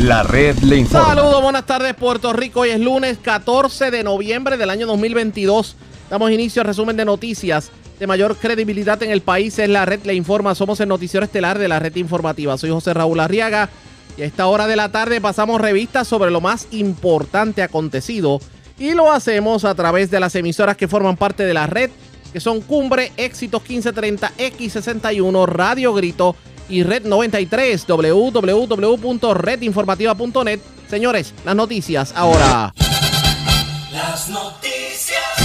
La red le informa. Saludos, buenas tardes Puerto Rico. Hoy es lunes 14 de noviembre del año 2022. Damos inicio al resumen de noticias de mayor credibilidad en el país. Es la red le informa. Somos el noticiero estelar de la red informativa. Soy José Raúl Arriaga y a esta hora de la tarde pasamos revistas sobre lo más importante acontecido y lo hacemos a través de las emisoras que forman parte de la red, que son Cumbre, Éxitos 1530, X61, Radio Grito y Red 93, www.redinformativa.net. Señores, las noticias ahora. Las noticias.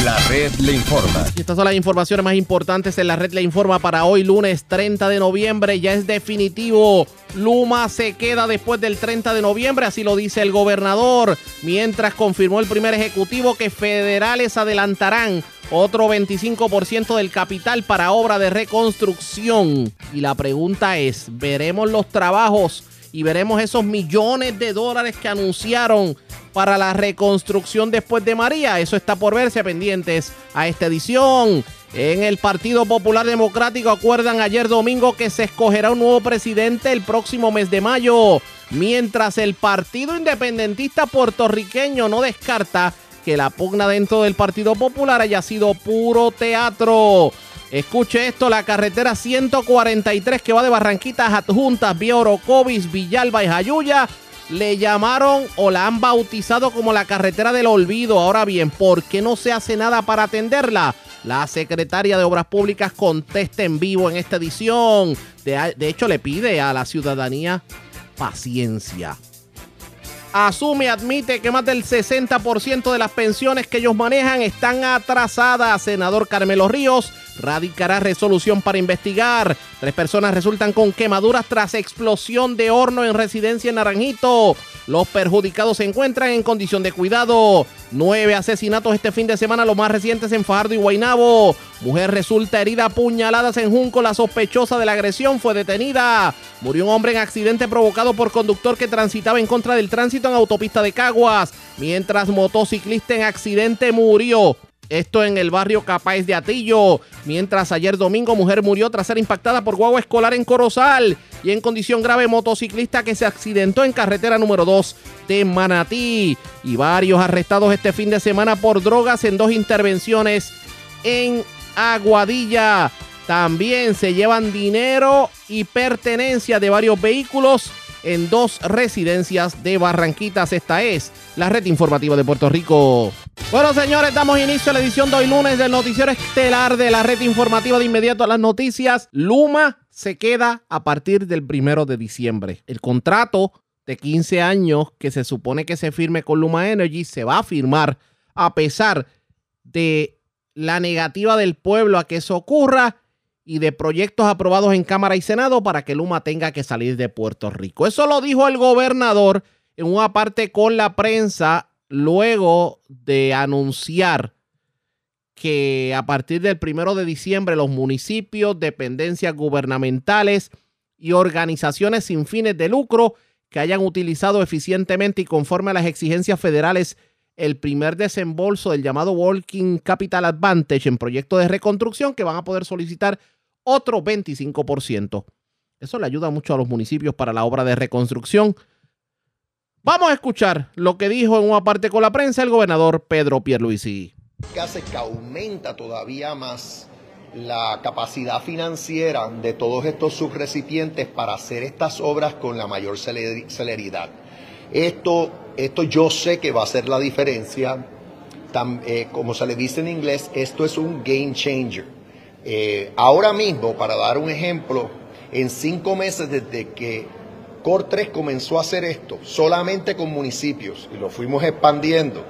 La red le informa. Estas son las informaciones más importantes en la red le informa para hoy lunes 30 de noviembre. Ya es definitivo. Luma se queda después del 30 de noviembre, así lo dice el gobernador, mientras confirmó el primer ejecutivo que federales adelantarán otro 25% del capital para obra de reconstrucción. Y la pregunta es, ¿veremos los trabajos y veremos esos millones de dólares que anunciaron para la reconstrucción después de María? Eso está por verse pendientes a esta edición. En el Partido Popular Democrático acuerdan ayer domingo que se escogerá un nuevo presidente el próximo mes de mayo, mientras el Partido Independentista Puertorriqueño no descarta que la pugna dentro del Partido Popular haya sido puro teatro. Escuche esto, la carretera 143 que va de Barranquitas a Adjuntas, vía Orocovis, Villalba y Jayuya, le llamaron o la han bautizado como la carretera del olvido. Ahora bien, ¿por qué no se hace nada para atenderla? La secretaria de Obras Públicas contesta en vivo en esta edición. De, de hecho, le pide a la ciudadanía paciencia asume, admite que más del 60% de las pensiones que ellos manejan están atrasadas. Senador Carmelo Ríos radicará resolución para investigar. Tres personas resultan con quemaduras tras explosión de horno en residencia en Naranjito. Los perjudicados se encuentran en condición de cuidado. Nueve asesinatos este fin de semana, los más recientes en Fajardo y Guaynabo. Mujer resulta herida a puñaladas en Junco. La sospechosa de la agresión fue detenida. Murió un hombre en accidente provocado por conductor que transitaba en contra del tránsito en autopista de Caguas. Mientras motociclista en accidente murió. Esto en el barrio Capáez de Atillo. Mientras ayer domingo mujer murió tras ser impactada por guagua escolar en Corozal. Y en condición grave motociclista que se accidentó en carretera número 2 de Manatí. Y varios arrestados este fin de semana por drogas en dos intervenciones en Aguadilla. También se llevan dinero y pertenencia de varios vehículos en dos residencias de Barranquitas. Esta es la red informativa de Puerto Rico. Bueno, señores, damos inicio a la edición de hoy lunes del noticiero estelar de la red informativa de inmediato a las noticias. Luma se queda a partir del primero de diciembre. El contrato de 15 años que se supone que se firme con Luma Energy se va a firmar a pesar de la negativa del pueblo a que eso ocurra y de proyectos aprobados en Cámara y Senado para que Luma tenga que salir de Puerto Rico. Eso lo dijo el gobernador en una parte con la prensa luego de anunciar que a partir del primero de diciembre los municipios, dependencias gubernamentales y organizaciones sin fines de lucro que hayan utilizado eficientemente y conforme a las exigencias federales el primer desembolso del llamado Working Capital Advantage en proyectos de reconstrucción que van a poder solicitar otro 25%. Eso le ayuda mucho a los municipios para la obra de reconstrucción. Vamos a escuchar lo que dijo en una parte con la prensa el gobernador Pedro Pierluisi. Que hace que aumenta todavía más la capacidad financiera de todos estos subrecipientes para hacer estas obras con la mayor celeridad. Esto, esto yo sé que va a ser la diferencia. Eh, como se le dice en inglés, esto es un game changer. Eh, ahora mismo, para dar un ejemplo, en cinco meses desde que COR 3 comenzó a hacer esto, solamente con municipios, y lo fuimos expandiendo,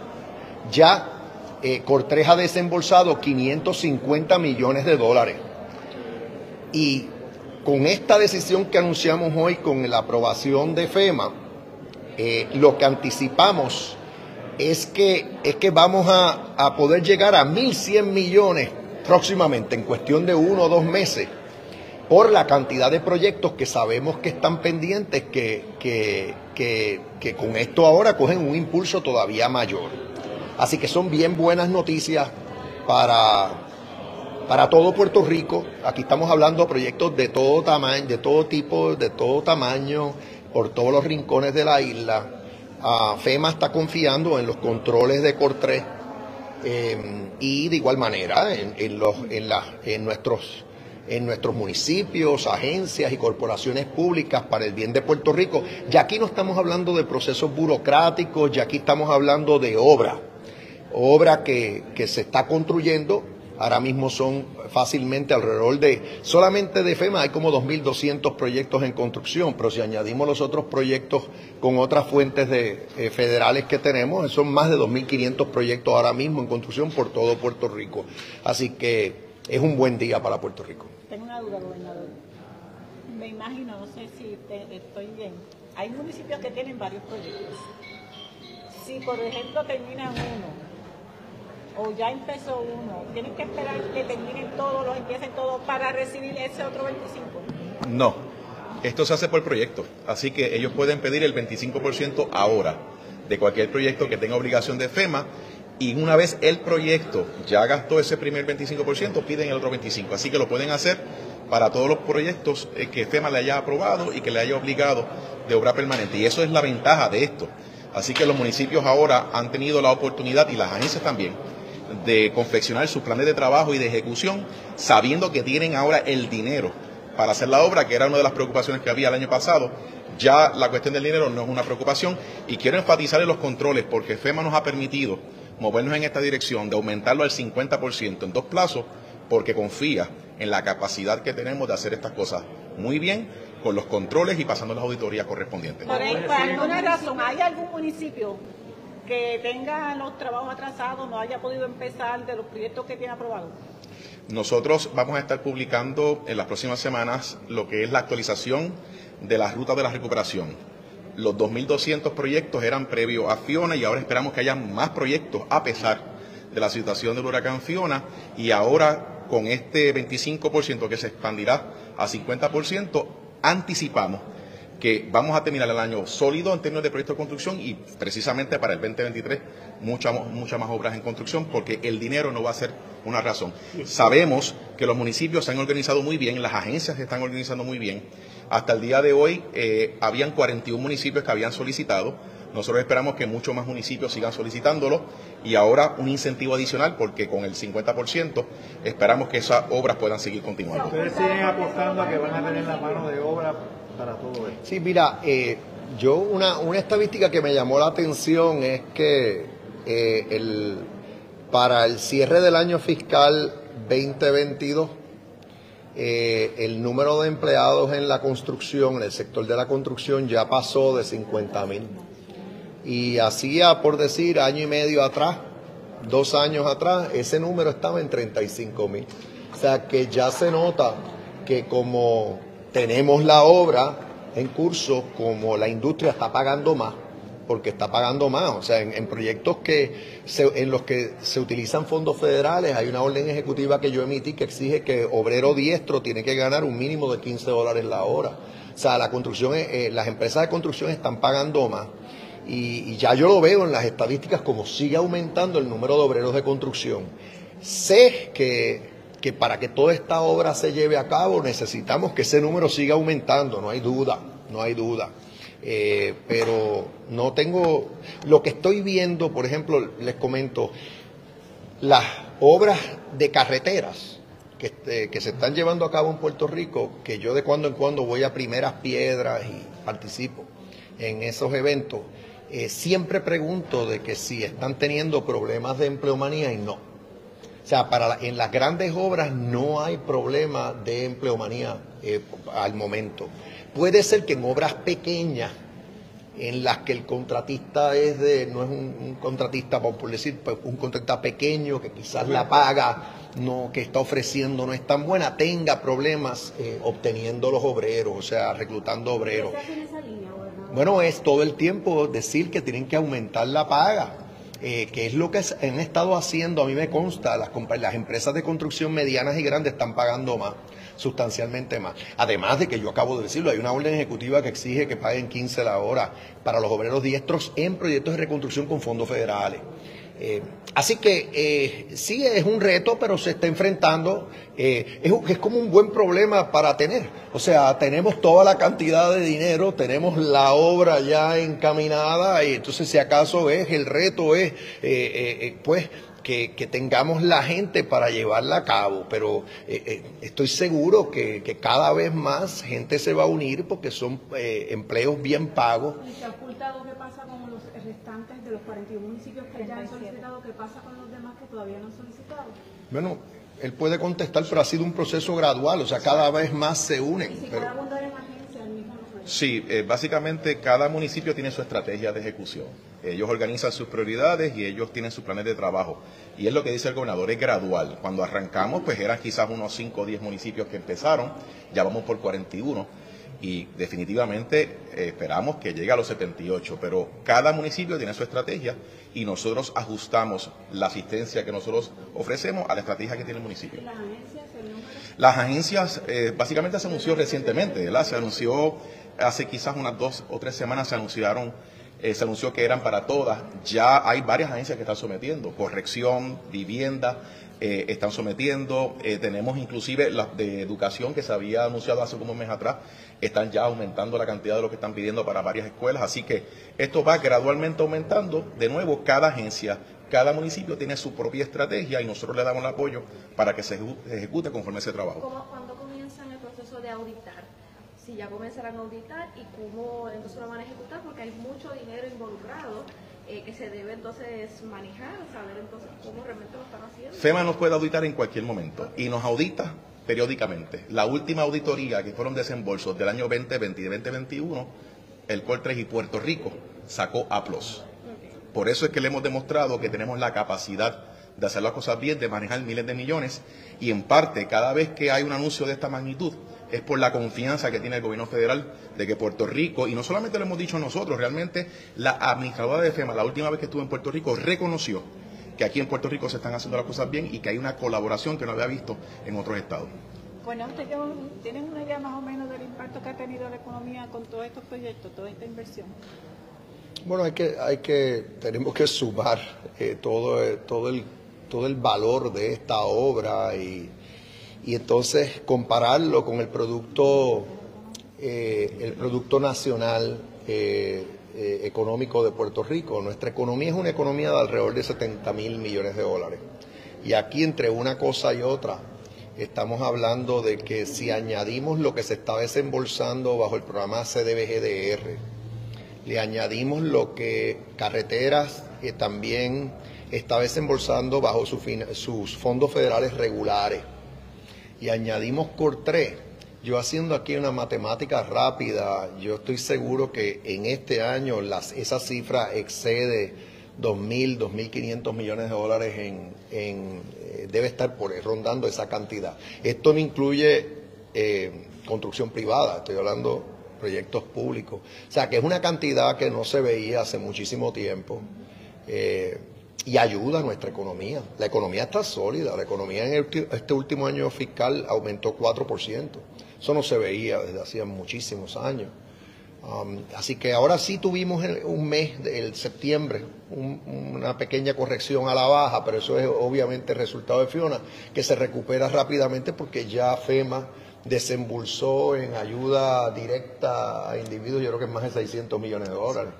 ya eh, COR 3 ha desembolsado 550 millones de dólares. Y con esta decisión que anunciamos hoy, con la aprobación de FEMA, eh, lo que anticipamos es que, es que vamos a, poder llegar a 1.100 millones próximamente, en cuestión de uno o dos meses, por la cantidad de proyectos que sabemos que están pendientes, que, que, con esto ahora cogen un impulso todavía mayor. Así que son bien buenas noticias para, para todo Puerto Rico. Aquí estamos hablando de proyectos de todo tamaño, de todo tipo, de todo tamaño. Por todos los rincones de la isla. FEMA está confiando en los controles de COR3 em, y de igual manera en, los, en, en, nuestros, en nuestros municipios, agencias y corporaciones públicas para el bien de Puerto Rico. Ya aquí no estamos hablando de procesos burocráticos, ya aquí estamos hablando de obra, obra que, que se está construyendo Ahora mismo son fácilmente alrededor de, solamente de FEMA hay como 2.200 proyectos en construcción, pero si añadimos los otros proyectos con otras fuentes de, eh, federales que tenemos, son más de 2.500 proyectos ahora mismo en construcción por todo Puerto Rico. Así que es un buen día para Puerto Rico. Tengo una duda, gobernador. Me imagino, no sé si estoy bien, hay municipios que tienen varios proyectos. Si, por ejemplo, termina uno o ya empezó uno, ¿tienen que esperar que terminen todos, los empiecen todos para recibir ese otro 25? No, esto se hace por proyecto, así que ellos pueden pedir el 25% ahora de cualquier proyecto que tenga obligación de FEMA y una vez el proyecto ya gastó ese primer 25%, piden el otro 25%. Así que lo pueden hacer para todos los proyectos eh, que FEMA le haya aprobado y que le haya obligado de obra permanente. Y eso es la ventaja de esto. Así que los municipios ahora han tenido la oportunidad y las agencias también de confeccionar sus planes de trabajo y de ejecución, sabiendo que tienen ahora el dinero para hacer la obra, que era una de las preocupaciones que había el año pasado. Ya la cuestión del dinero no es una preocupación y quiero enfatizar en los controles porque FEMA nos ha permitido movernos en esta dirección de aumentarlo al 50% en dos plazos porque confía en la capacidad que tenemos de hacer estas cosas muy bien con los controles y pasando las auditorías correspondientes. Por, alguna razón, ¿hay algún municipio que tenga los trabajos atrasados, no haya podido empezar de los proyectos que tiene aprobados? Nosotros vamos a estar publicando en las próximas semanas lo que es la actualización de las rutas de la recuperación. Los 2.200 proyectos eran previo a Fiona y ahora esperamos que haya más proyectos a pesar de la situación del huracán Fiona y ahora con este 25% que se expandirá a 50%, anticipamos que vamos a terminar el año sólido en términos de proyectos de construcción y precisamente para el 2023 muchas muchas más obras en construcción porque el dinero no va a ser una razón. Sabemos que los municipios se han organizado muy bien, las agencias se están organizando muy bien. Hasta el día de hoy eh, habían 41 municipios que habían solicitado. Nosotros esperamos que muchos más municipios sigan solicitándolo y ahora un incentivo adicional porque con el 50% esperamos que esas obras puedan seguir continuando. Ustedes siguen apostando a que van a tener la mano de obra para todo esto. Sí, mira, eh, yo una, una estadística que me llamó la atención es que eh, el, para el cierre del año fiscal 2022, eh, el número de empleados en la construcción, en el sector de la construcción, ya pasó de 50 mil. Y hacía, por decir, año y medio atrás, dos años atrás, ese número estaba en 35 mil. O sea que ya se nota que como tenemos la obra en curso, como la industria está pagando más, porque está pagando más. O sea, en, proyectos que en los que se utilizan fondos federales, hay una orden ejecutiva que yo emití que exige que obrero diestro tiene que ganar un mínimo de 15 dólares la hora. O sea, la construcción, eh, las empresas de construcción están pagando más. Y, y, ya yo lo veo en las estadísticas como sigue aumentando el número de obreros de construcción. Sé que, que para que toda esta obra se lleve a cabo necesitamos que ese número siga aumentando, no hay duda, no hay duda. Eh, pero no tengo, lo que estoy viendo, por ejemplo, les comento, las obras de carreteras que, este, que se están llevando a cabo en Puerto Rico, que yo de cuando en cuando voy a primeras piedras y participo en esos eventos, eh, siempre pregunto de que si están teniendo problemas de empleomanía y no. O sea, para en las grandes obras no hay problema de empleomanía eh, al momento. Puede ser que en obras pequeñas, en las que el contratista es de, no es un, contratista, por decir, pues, un contratista pequeño que quizás la paga no, que está ofreciendo no es tan buena, tenga problemas eh, obteniendo los obreros, o sea, reclutando obreros. Bueno, es todo el tiempo decir que tienen que aumentar la paga. Eh, que es lo que han estado haciendo, a mí me consta, las, las empresas de construcción medianas y grandes están pagando más sustancialmente más. Además de que yo acabo de decirlo, hay una orden ejecutiva que exige que paguen 15 la hora para los obreros diestros en proyectos de reconstrucción con fondos federales. Eh, así que eh, sí es un reto, pero se está enfrentando. Eh, es, es, como un buen problema para tener. O sea, tenemos toda la cantidad de dinero, tenemos la obra ya encaminada y entonces si acaso es el reto es, pues que, tengamos la gente para llevarla a cabo, pero eh, eh, estoy seguro que, cada vez más gente se va a unir porque son eh, empleos bien pagos. ¿Y qué pasa con restantes de los 41 municipios que ya han solicitado? ¿Qué pasa con los demás que todavía no han solicitado? Bueno, él puede contestar, pero ha sido un proceso gradual, o sea, cada vez más se unen. ¿Y si pero... Sí, eh, básicamente cada municipio tiene su estrategia de ejecución. Ellos organizan sus prioridades y ellos tienen sus planes de trabajo. Y es lo que dice el gobernador, es gradual. Cuando arrancamos, pues eran quizás unos 5 o 10 municipios que empezaron, ya vamos por 41 y definitivamente eh, esperamos que llegue a los 78, pero cada municipio tiene su estrategia y nosotros ajustamos la asistencia que nosotros ofrecemos a la estrategia que tiene el municipio. ¿Las agencias? Las agencias, eh, básicamente se anunció recientemente, ¿verdad? Se anunció hace quizás unas dos o tres semanas se anunciaron, eh, se anunció que eran para todas. Ya hay varias agencias que están sometiendo, corrección, vivienda, eh, están sometiendo. Eh, tenemos inclusive las de educación que se había anunciado hace como un mes atrás, están ya aumentando la cantidad de lo que están pidiendo para varias escuelas. Así que esto va gradualmente aumentando. De nuevo, cada agencia, cada municipio tiene su propia estrategia y nosotros le damos el apoyo para que se ejecute conforme ese trabajo. ¿Cuándo comienzan el proceso de auditar? si ya comenzarán a auditar y cómo entonces lo van a ejecutar, porque hay mucho dinero involucrado eh, que se debe entonces manejar, saber entonces cómo realmente lo están haciendo. FEMA nos puede auditar en cualquier momento y nos audita periódicamente. La última auditoría, que fueron desembolsos del año 2020 y 2021, el Coltres y Puerto Rico sacó A+. Por eso es que le hemos demostrado que tenemos la capacidad de hacer las cosas bien, de manejar miles de millones y en parte cada vez que hay un anuncio de esta magnitud, es por la confianza que tiene el gobierno federal de que Puerto Rico, y no solamente lo hemos dicho nosotros, realmente la administradora de FEMA, la última vez que estuvo en Puerto Rico, reconoció que aquí en Puerto Rico se están haciendo las cosas bien y que hay una colaboración que no había visto en otros estados. Bueno, ¿ustedes tienen una idea más o menos del impacto que ha tenido la economía con todos estos proyectos, toda esta inversión? Bueno, hay que, hay que, tenemos que sumar eh, todo, eh, todo, el, todo el valor de esta obra y, y entonces compararlo con el producto, eh, el producto nacional eh, eh, económico de Puerto Rico. Nuestra economía es una economía de alrededor de 70 mil millones de dólares. Y aquí entre una cosa y otra, estamos hablando de que si añadimos lo que se está desembolsando bajo el programa CDBGDR, le añadimos lo que carreteras también está desembolsando bajo sus fondos federales regulares y añadimos por 3, yo haciendo aquí una matemática rápida, yo estoy seguro que en este año las, esa cifra excede 2.000, 2.500 millones de dólares en, eh, debe estar por rondando esa cantidad. Esto no incluye eh, construcción privada, estoy hablando proyectos públicos. O sea, que es una cantidad que no se veía hace muchísimo tiempo. Eh, y ayuda a nuestra economía. La economía está sólida, la economía en este último año fiscal aumentó 4%. Eso no se veía desde hacía muchísimos años. Um, así que ahora sí tuvimos un mes, el septiembre, una pequeña corrección a la baja, pero eso es obviamente el resultado de Fiona, que se recupera rápidamente porque ya FEMA desembolsó en ayuda directa a individuos, yo creo que es más de 600 millones de dólares.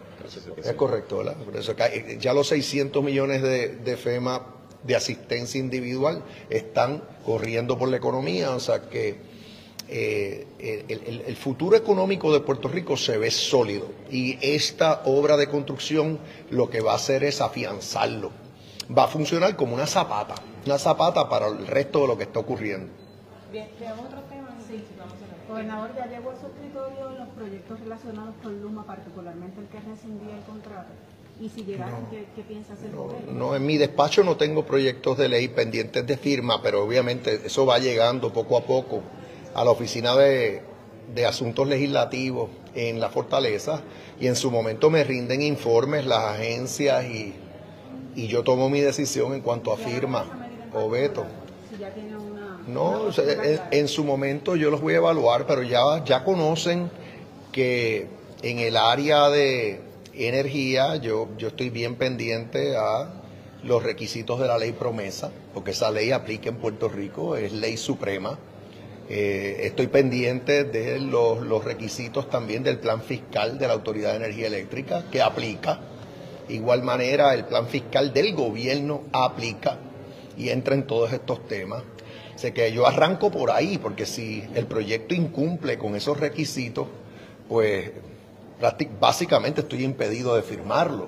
Es correcto, ¿verdad? Por eso eh, ya los 600 millones de, FEMA de asistencia individual están corriendo por la economía, o sea que eh, el, futuro económico de Puerto Rico se ve sólido y esta obra de construcción lo que va a hacer es afianzarlo. Va a funcionar como una zapata, una zapata para el resto de lo que está ocurriendo. Bien, otro tema, sí, vamos a Gobernador, ya llegó a su escritorio los proyectos relacionados con Luma, particularmente el que rescindía el contrato. Y si llegaron, ¿qué, piensa hacer no, no, en mi despacho no tengo proyectos de ley pendientes de firma, pero obviamente eso va llegando poco a poco a la oficina de, asuntos legislativos en la fortaleza y en su momento me rinden informes las agencias y, y yo tomo mi decisión en cuanto a firma o veto. No, en, su momento yo los voy a evaluar, pero ya, ya conocen que en el área de energía yo, yo estoy bien pendiente a los requisitos de la ley promesa, porque esa ley aplica en Puerto Rico, es ley suprema. Eh, estoy pendiente de los, requisitos también del plan fiscal de la Autoridad de Energía Eléctrica, que aplica. Igual manera, el plan fiscal del gobierno aplica y entra en todos estos temas. Sé que yo arranco por ahí, porque si el proyecto incumple con esos requisitos, pues básicamente estoy impedido de firmarlo.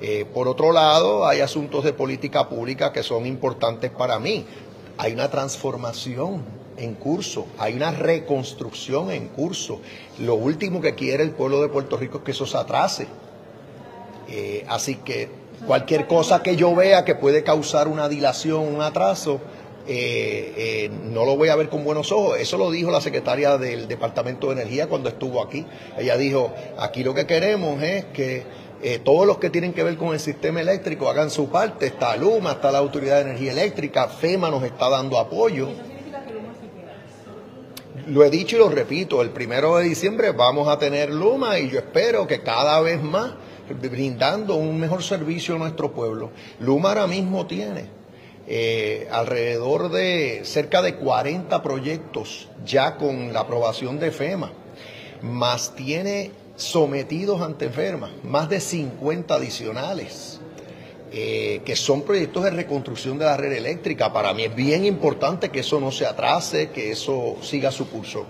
Eh, por otro lado, hay asuntos de política pública que son importantes para mí. Hay una transformación en curso, hay una reconstrucción en curso. Lo último que quiere el pueblo de Puerto Rico es que eso se atrase. Eh, así que cualquier cosa que yo vea que puede causar una dilación, un atraso, eh, no lo voy a ver con buenos ojos. Eso lo dijo la secretaria del Departamento de Energía cuando estuvo aquí. Ella dijo, aquí lo que queremos es que eh, todos los que tienen que ver con el sistema eléctrico hagan su parte. Está Luma, está la Autoridad de Energía Eléctrica, FEMA nos está dando apoyo. Lo he dicho y lo repito, el primero de diciembre vamos a tener Luma y yo espero que cada vez más brindando un mejor servicio a nuestro pueblo. Luma ahora mismo tiene eh, alrededor de cerca de 40 proyectos ya con la aprobación de FEMA, más tiene sometidos ante enfermas, más de 50 adicionales, eh, que son proyectos de reconstrucción de la red eléctrica. Para mí es bien importante que eso no se atrase, que eso siga su curso.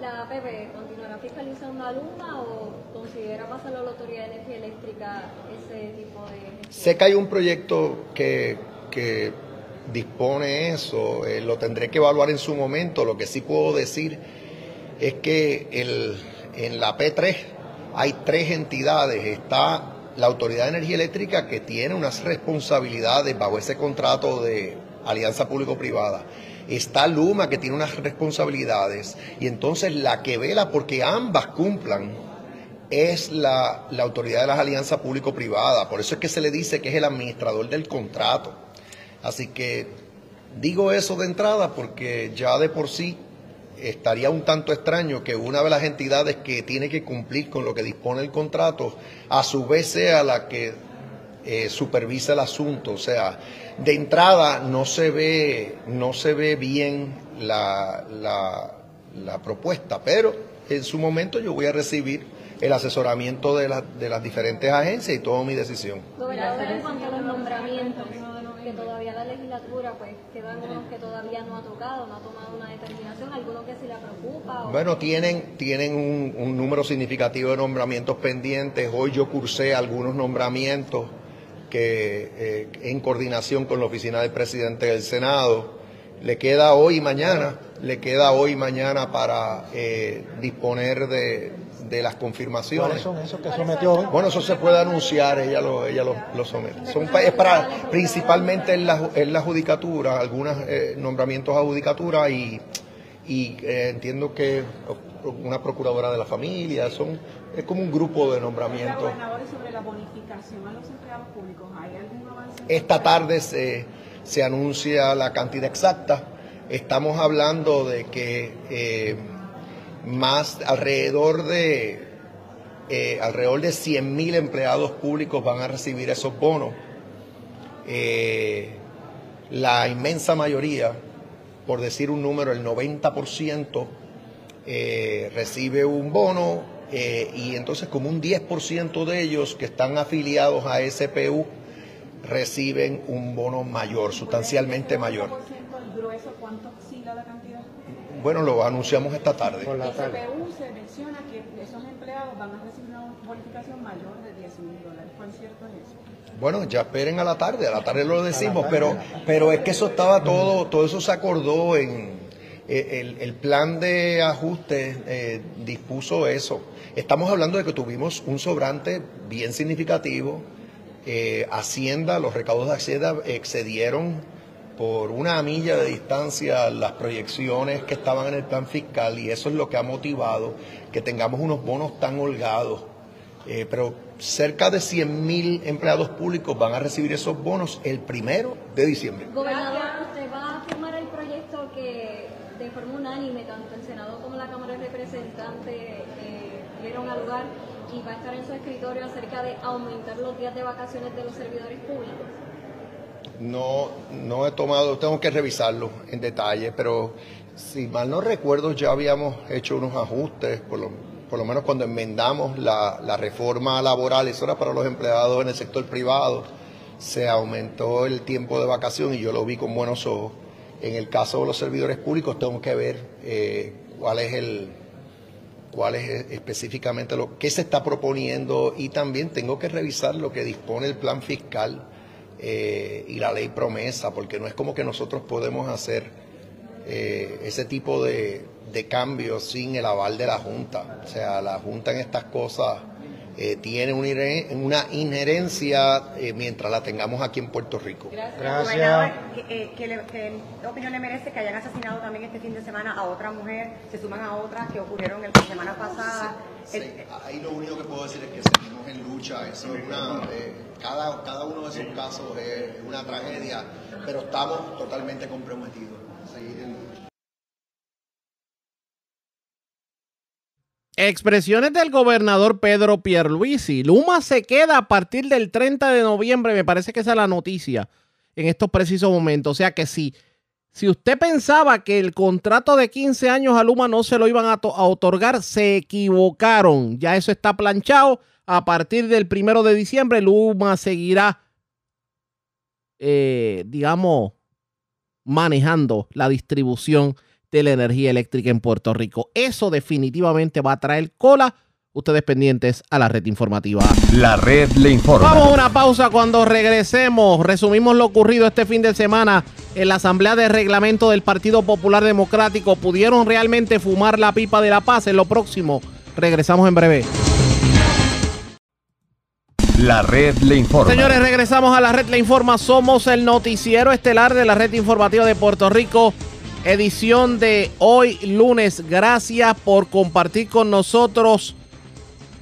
¿La APB continuará fiscalizando a Luma o considera pasarlo a la Autoridad de Energía Eléctrica ese tipo de... Sé que hay un proyecto que, que dispone eso, eh, lo tendré que evaluar en su momento, lo que sí puedo decir es que el en la P3 hay tres entidades. Está la Autoridad de Energía Eléctrica que tiene unas responsabilidades bajo ese contrato de alianza público-privada. Está Luma que tiene unas responsabilidades y entonces la que vela porque ambas cumplan es la, la autoridad de las alianzas público-privada. Por eso es que se le dice que es el administrador del contrato. Así que digo eso de entrada porque ya de por sí estaría un tanto extraño que una de las entidades que tiene que cumplir con lo que dispone el contrato, a su vez sea la que eh, supervisa el asunto. O sea, de entrada no se ve, no se ve bien la, la, propuesta, pero en su momento yo voy a recibir el asesoramiento de, de las diferentes agencias y tomo mi decisión. Que todavía la legislatura, pues quedan unos que todavía no ha tocado, no ha tomado una determinación, algunos que sí la preocupa. Bueno, tienen, tienen un, número significativo de nombramientos pendientes. Hoy yo cursé algunos nombramientos que eh, en coordinación con la oficina del presidente del Senado. Le queda hoy y mañana, le queda hoy y mañana para eh, disponer de, de las confirmaciones. son esos que sometió Bueno, eso se puede anunciar, ella lo, ella lo, somete. Son, es para, principalmente en la, en la judicatura, algunos eh, nombramientos a judicatura y, y eh, entiendo que una procuradora de la familia, son, es como un grupo de nombramientos. sobre la bonificación a los empleados públicos, ¿hay algún avance? Esta tarde se, se anuncia la cantidad exacta. Estamos hablando de que eh, más alrededor de eh, alrededor de 100 mil empleados públicos van a recibir esos bonos. Eh, la inmensa mayoría, por decir un número, el 90% eh, recibe un bono y entonces como un 10% de ellos que están afiliados a SPU reciben un bono mayor, sustancialmente mayor. Bueno, lo anunciamos esta tarde. Por la tarde. se menciona que esos empleados van a recibir una bonificación mayor de 10 mil dólares. ¿Cuán cierto es eso? Bueno, ya esperen a la tarde, a la tarde lo decimos, pero, pero es que eso estaba todo, todo eso se acordó en eh, el, plan de ajuste eh, dispuso eso. Estamos hablando de que tuvimos un sobrante bien significativo. Eh, Hacienda, los recaudos de Hacienda excedieron por una milla de distancia las proyecciones que estaban en el plan fiscal y eso es lo que ha motivado que tengamos unos bonos tan holgados. Eh, pero cerca de 100 mil empleados públicos van a recibir esos bonos el primero de diciembre. Gobernador, ¿usted va a firmar el proyecto que de forma unánime tanto el Senado como la Cámara de Representantes eh, dieron al lugar y va a estar en su escritorio acerca de aumentar los días de vacaciones de los servidores públicos? No, no he tomado, tengo que revisarlo en detalle, pero si mal no recuerdo ya habíamos hecho unos ajustes, por lo, por lo menos cuando enmendamos la, la reforma laboral, eso era para los empleados en el sector privado, se aumentó el tiempo de vacación y yo lo vi con buenos ojos. En el caso de los servidores públicos tengo que ver eh, cuál es el cuál es específicamente lo que se está proponiendo y también tengo que revisar lo que dispone el plan fiscal eh, y la ley promesa, porque no es como que nosotros podemos hacer eh, ese tipo de, de cambios sin el aval de la Junta. O sea, la Junta en estas cosas eh, tiene una injerencia eh, mientras la tengamos aquí en Puerto Rico. Gracias. Eh, ¿qué, opinión le merece que hayan asesinado también este fin de semana a otra mujer? Se suman a otras que ocurrieron el fin de semana pasada. ahí lo único que puedo decir es que seguimos en lucha. Eso es una, cada, cada uno de esos casos es una tragedia, pero estamos totalmente comprometidos. Expresiones del gobernador Pedro Pierluisi. Luma se queda a partir del 30 de noviembre. Me parece que esa es la noticia en estos precisos momentos. O sea que si, si usted pensaba que el contrato de 15 años a Luma no se lo iban a, otorgar, se equivocaron. Ya eso está planchado. A partir del primero de diciembre, Luma seguirá, eh, digamos, manejando la distribución de la energía eléctrica en Puerto Rico. Eso definitivamente va a traer cola. Ustedes pendientes a la red informativa. La red le informa. Vamos a una pausa cuando regresemos. Resumimos lo ocurrido este fin de semana en la Asamblea de Reglamento del Partido Popular Democrático. ¿Pudieron realmente fumar la pipa de la paz en lo próximo? Regresamos en breve. La red le informa. Señores, regresamos a la red le informa. Somos el noticiero estelar de la red informativa de Puerto Rico edición de hoy lunes. Gracias por compartir con nosotros.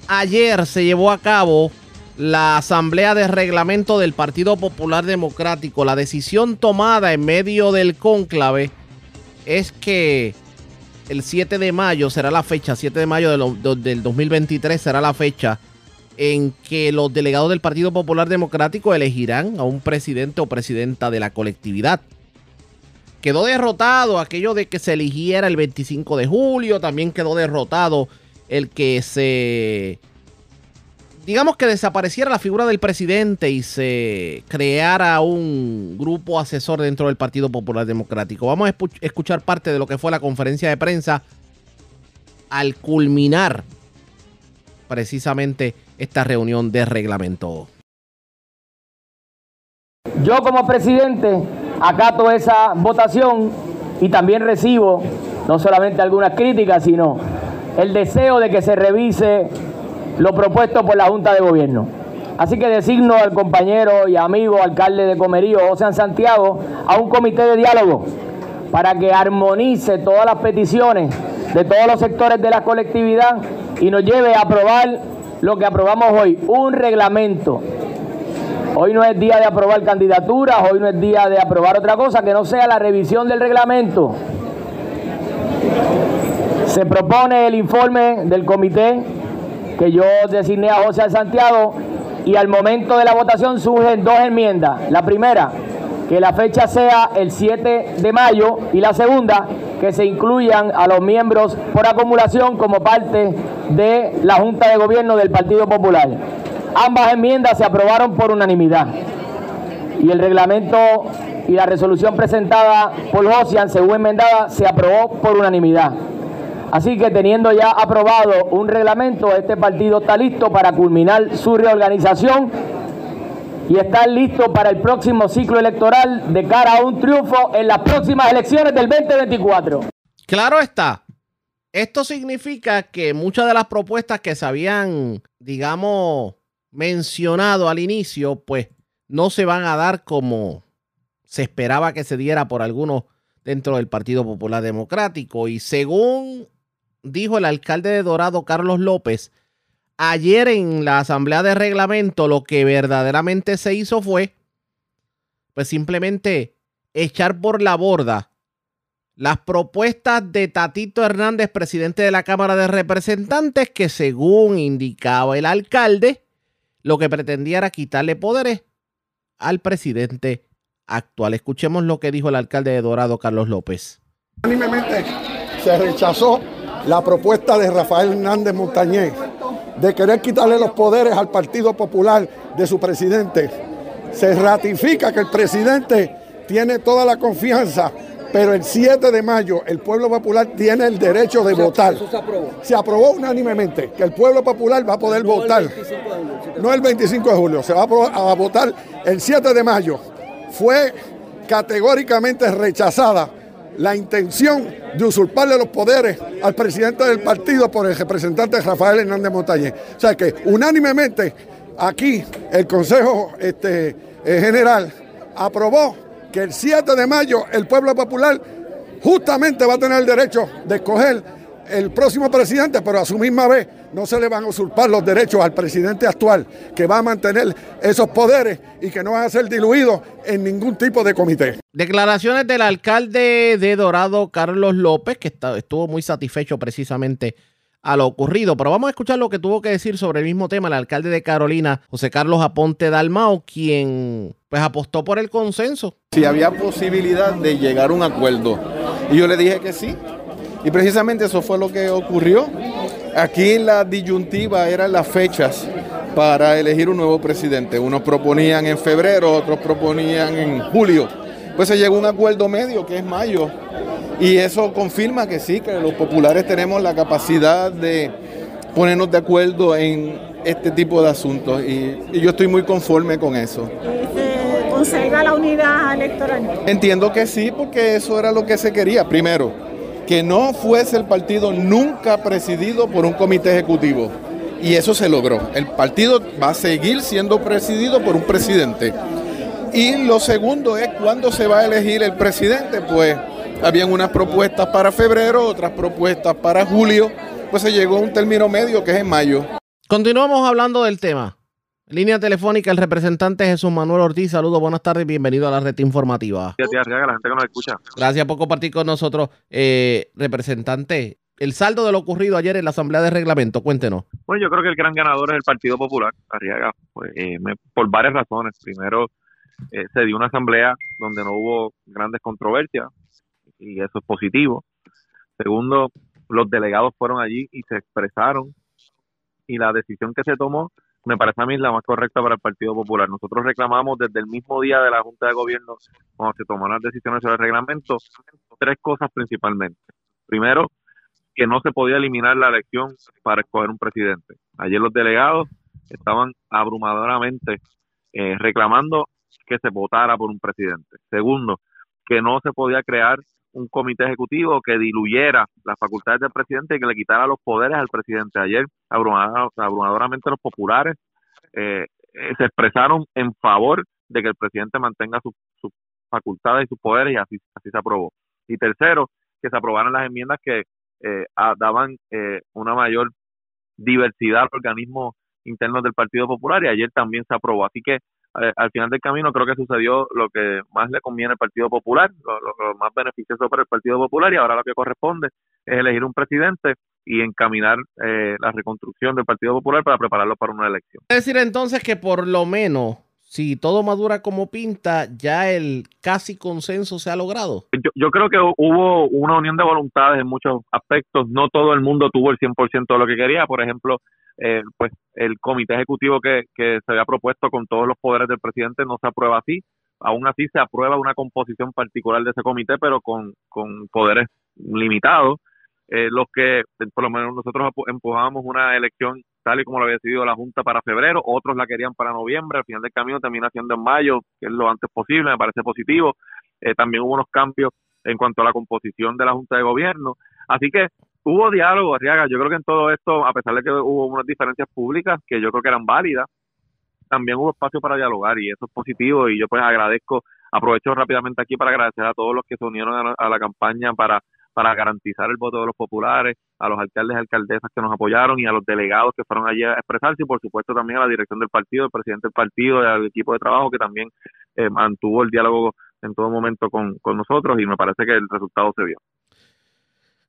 Ayer se llevó a cabo la asamblea de reglamento del Partido Popular Democrático. La decisión tomada en medio del cónclave es que el 7 de mayo será la fecha, 7 de mayo del 2023 será la fecha en que los delegados del Partido Popular Democrático elegirán a un presidente o presidenta de la colectividad. Quedó derrotado aquello de que se eligiera el 25 de julio. También quedó derrotado el que se... Digamos que desapareciera la figura del presidente y se creara un grupo asesor dentro del Partido Popular Democrático. Vamos a escuchar parte de lo que fue la conferencia de prensa al culminar precisamente esta reunión de reglamento. Yo como presidente acato esa votación y también recibo no solamente algunas críticas, sino el deseo de que se revise lo propuesto por la Junta de Gobierno. Así que designo al compañero y amigo alcalde de Comerío, José Santiago, a un comité de diálogo para que armonice todas las peticiones de todos los sectores de la colectividad y nos lleve a aprobar lo que aprobamos hoy, un reglamento Hoy no es día de aprobar candidaturas, hoy no es día de aprobar otra cosa que no sea la revisión del reglamento. Se propone el informe del comité que yo designé a José Santiago y al momento de la votación surgen dos enmiendas. La primera, que la fecha sea el 7 de mayo y la segunda, que se incluyan a los miembros por acumulación como parte de la Junta de Gobierno del Partido Popular. Ambas enmiendas se aprobaron por unanimidad y el reglamento y la resolución presentada por Josian, según enmendada, se aprobó por unanimidad. Así que teniendo ya aprobado un reglamento, este partido está listo para culminar su reorganización y estar listo para el próximo ciclo electoral de cara a un triunfo en las próximas elecciones del 2024. Claro está. Esto significa que muchas de las propuestas que se habían, digamos, mencionado al inicio, pues no se van a dar como se esperaba que se diera por algunos dentro del Partido Popular Democrático. Y según dijo el alcalde de Dorado, Carlos López, ayer en la Asamblea de Reglamento lo que verdaderamente se hizo fue, pues simplemente echar por la borda las propuestas de Tatito Hernández, presidente de la Cámara de Representantes, que según indicaba el alcalde, lo que pretendía era quitarle poderes al presidente actual. Escuchemos lo que dijo el alcalde de Dorado, Carlos López. Unánimemente se rechazó la propuesta de Rafael Hernández Montañez de querer quitarle los poderes al Partido Popular de su presidente. Se ratifica que el presidente tiene toda la confianza, pero el 7 de mayo el pueblo popular tiene el derecho de votar. Se aprobó. Se aprobó unánimemente que el pueblo popular va a poder No el votar. 25 de julio, si te- No el 25 de julio, se va a votar el 7 de mayo. Fue categóricamente rechazada la intención de usurparle los poderes al presidente del partido por el representante Rafael Hernández Montañez. O sea que unánimemente aquí el Consejo este, eh, General aprobó que el 7 de mayo el pueblo popular justamente va a tener el derecho de escoger el próximo presidente, pero a su misma vez no se le van a usurpar los derechos al presidente actual, que va a mantener esos poderes y que no van a ser diluidos en ningún tipo de comité. Declaraciones del alcalde de Dorado, Carlos López, que está- estuvo muy satisfecho precisamente a lo ocurrido. Pero vamos a escuchar lo que tuvo que decir sobre el mismo tema el alcalde de Carolina, José Carlos Aponte Dalmao, quien pues apostó por el consenso. si había posibilidad de llegar a un acuerdo. Y yo le dije que sí. Y precisamente eso fue lo que ocurrió. Aquí la disyuntiva eran las fechas para elegir un nuevo presidente. Unos proponían en febrero, otros proponían en julio. Pues se llegó a un acuerdo medio que es mayo. Y eso confirma que sí, que los populares tenemos la capacidad de ponernos de acuerdo en este tipo de asuntos. Y, y yo estoy muy conforme con eso. Se conserva la unidad electoral. Entiendo que sí, porque eso era lo que se quería. Primero, que no fuese el partido nunca presidido por un comité ejecutivo. Y eso se logró. El partido va a seguir siendo presidido por un presidente. Y lo segundo es cuándo se va a elegir el presidente. Pues habían unas propuestas para febrero, otras propuestas para julio. Pues se llegó a un término medio que es en mayo. Continuamos hablando del tema. Línea telefónica, el representante Jesús Manuel Ortiz. Saludos, buenas tardes, bienvenido a la red informativa. Gracias, la gente que nos escucha. Gracias por compartir con nosotros, eh, representante. El saldo de lo ocurrido ayer en la Asamblea de Reglamento, cuéntenos. Bueno, yo creo que el gran ganador es el Partido Popular, Arriaga, pues, eh, me- por varias razones. Primero, eh, se dio una asamblea donde no hubo grandes controversias y eso es positivo. Segundo, los delegados fueron allí y se expresaron y la decisión que se tomó me parece a mí la más correcta para el Partido Popular. Nosotros reclamamos desde el mismo día de la Junta de Gobierno, cuando se tomaron las decisiones sobre el reglamento, tres cosas principalmente. Primero, que no se podía eliminar la elección para escoger un presidente. Ayer los delegados estaban abrumadoramente eh, reclamando que se votara por un presidente. Segundo, que no se podía crear un comité ejecutivo que diluyera las facultades del presidente y que le quitara los poderes al presidente. Ayer, abrumador- abrumadoramente los populares eh, eh, se expresaron en favor de que el presidente mantenga sus facultades y sus poderes y así, así se aprobó. Y tercero, que se aprobaran las enmiendas que eh, daban eh, una mayor diversidad al organismos internos del Partido Popular y ayer también se aprobó. Así que eh, al final del camino creo que sucedió lo que más le conviene al Partido Popular, lo, lo- lo más beneficioso para el Partido Popular y ahora lo que corresponde es elegir un presidente y encaminar eh, la reconstrucción del Partido Popular para prepararlo para una elección. Es decir, entonces que por lo menos, si todo madura como pinta, ya el casi consenso se ha logrado. yo, yo creo que hubo una unión de voluntades en muchos aspectos. No todo el mundo tuvo el 100% de lo que quería. Por ejemplo, eh, pues el comité ejecutivo que, se había propuesto con todos los poderes del presidente no se aprueba así. Aún así se aprueba una composición particular de ese comité, pero con, con poderes limitados. Eh, los que, por lo menos nosotros empujábamos una elección tal y como lo había decidido la Junta para febrero, otros la querían para noviembre, al final del camino termina siendo en mayo, que es lo antes posible, me parece positivo. Eh, también hubo unos cambios en cuanto a la composición de la Junta de Gobierno. Así que hubo diálogo, Arriaga. Yo creo que en todo esto, a pesar de que hubo unas diferencias públicas que yo creo que eran válidas, también hubo espacio para dialogar y eso es positivo y yo pues agradezco, aprovecho rápidamente aquí para agradecer a todos los que se unieron a, la- a la campaña para para garantizar el voto de los populares, a los alcaldes y alcaldesas que nos apoyaron y a los delegados que fueron allí a expresarse y por supuesto también a la dirección del partido, el presidente del partido y al equipo de trabajo que también eh, mantuvo el diálogo en todo momento con, con nosotros y me parece que el resultado se vio.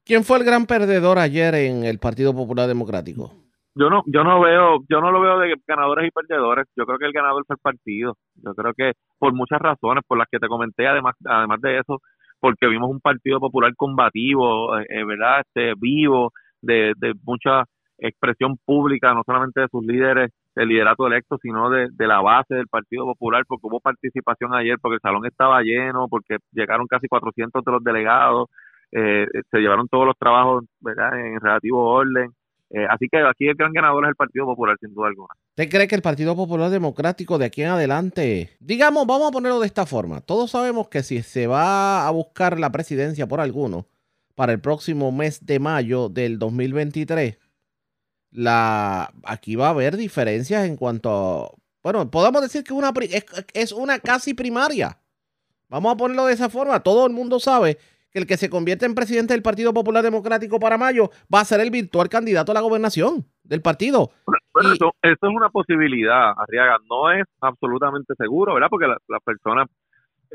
¿Quién fue el gran perdedor ayer en el Partido Popular Democrático? yo no yo no veo yo no lo veo de ganadores y perdedores. Yo creo que el ganador fue el partido. Yo creo que por muchas razones por las que te comenté además además de eso porque vimos un partido popular combativo eh, eh, verdad este vivo de, de mucha expresión pública no solamente de sus líderes del liderato electo sino de, de la base del partido popular porque hubo participación ayer porque el salón estaba lleno porque llegaron casi 400 de los delegados eh, se llevaron todos los trabajos verdad en relativo orden eh, así que aquí el gran ganador es el Partido Popular, sin duda alguna. ¿Usted cree que el Partido Popular Democrático de aquí en adelante, digamos, vamos a ponerlo de esta forma, todos sabemos que si se va a buscar la presidencia por alguno para el próximo mes de mayo del 2023, la, aquí va a haber diferencias en cuanto a, bueno, podemos decir que una, es, es una casi primaria. Vamos a ponerlo de esa forma. Todo el mundo sabe que el que se convierte en presidente del Partido Popular Democrático para mayo va a ser el virtual candidato a la gobernación del partido. Bueno, eso, es una posibilidad, Arriaga. No es absolutamente seguro, ¿verdad? Porque las la personas,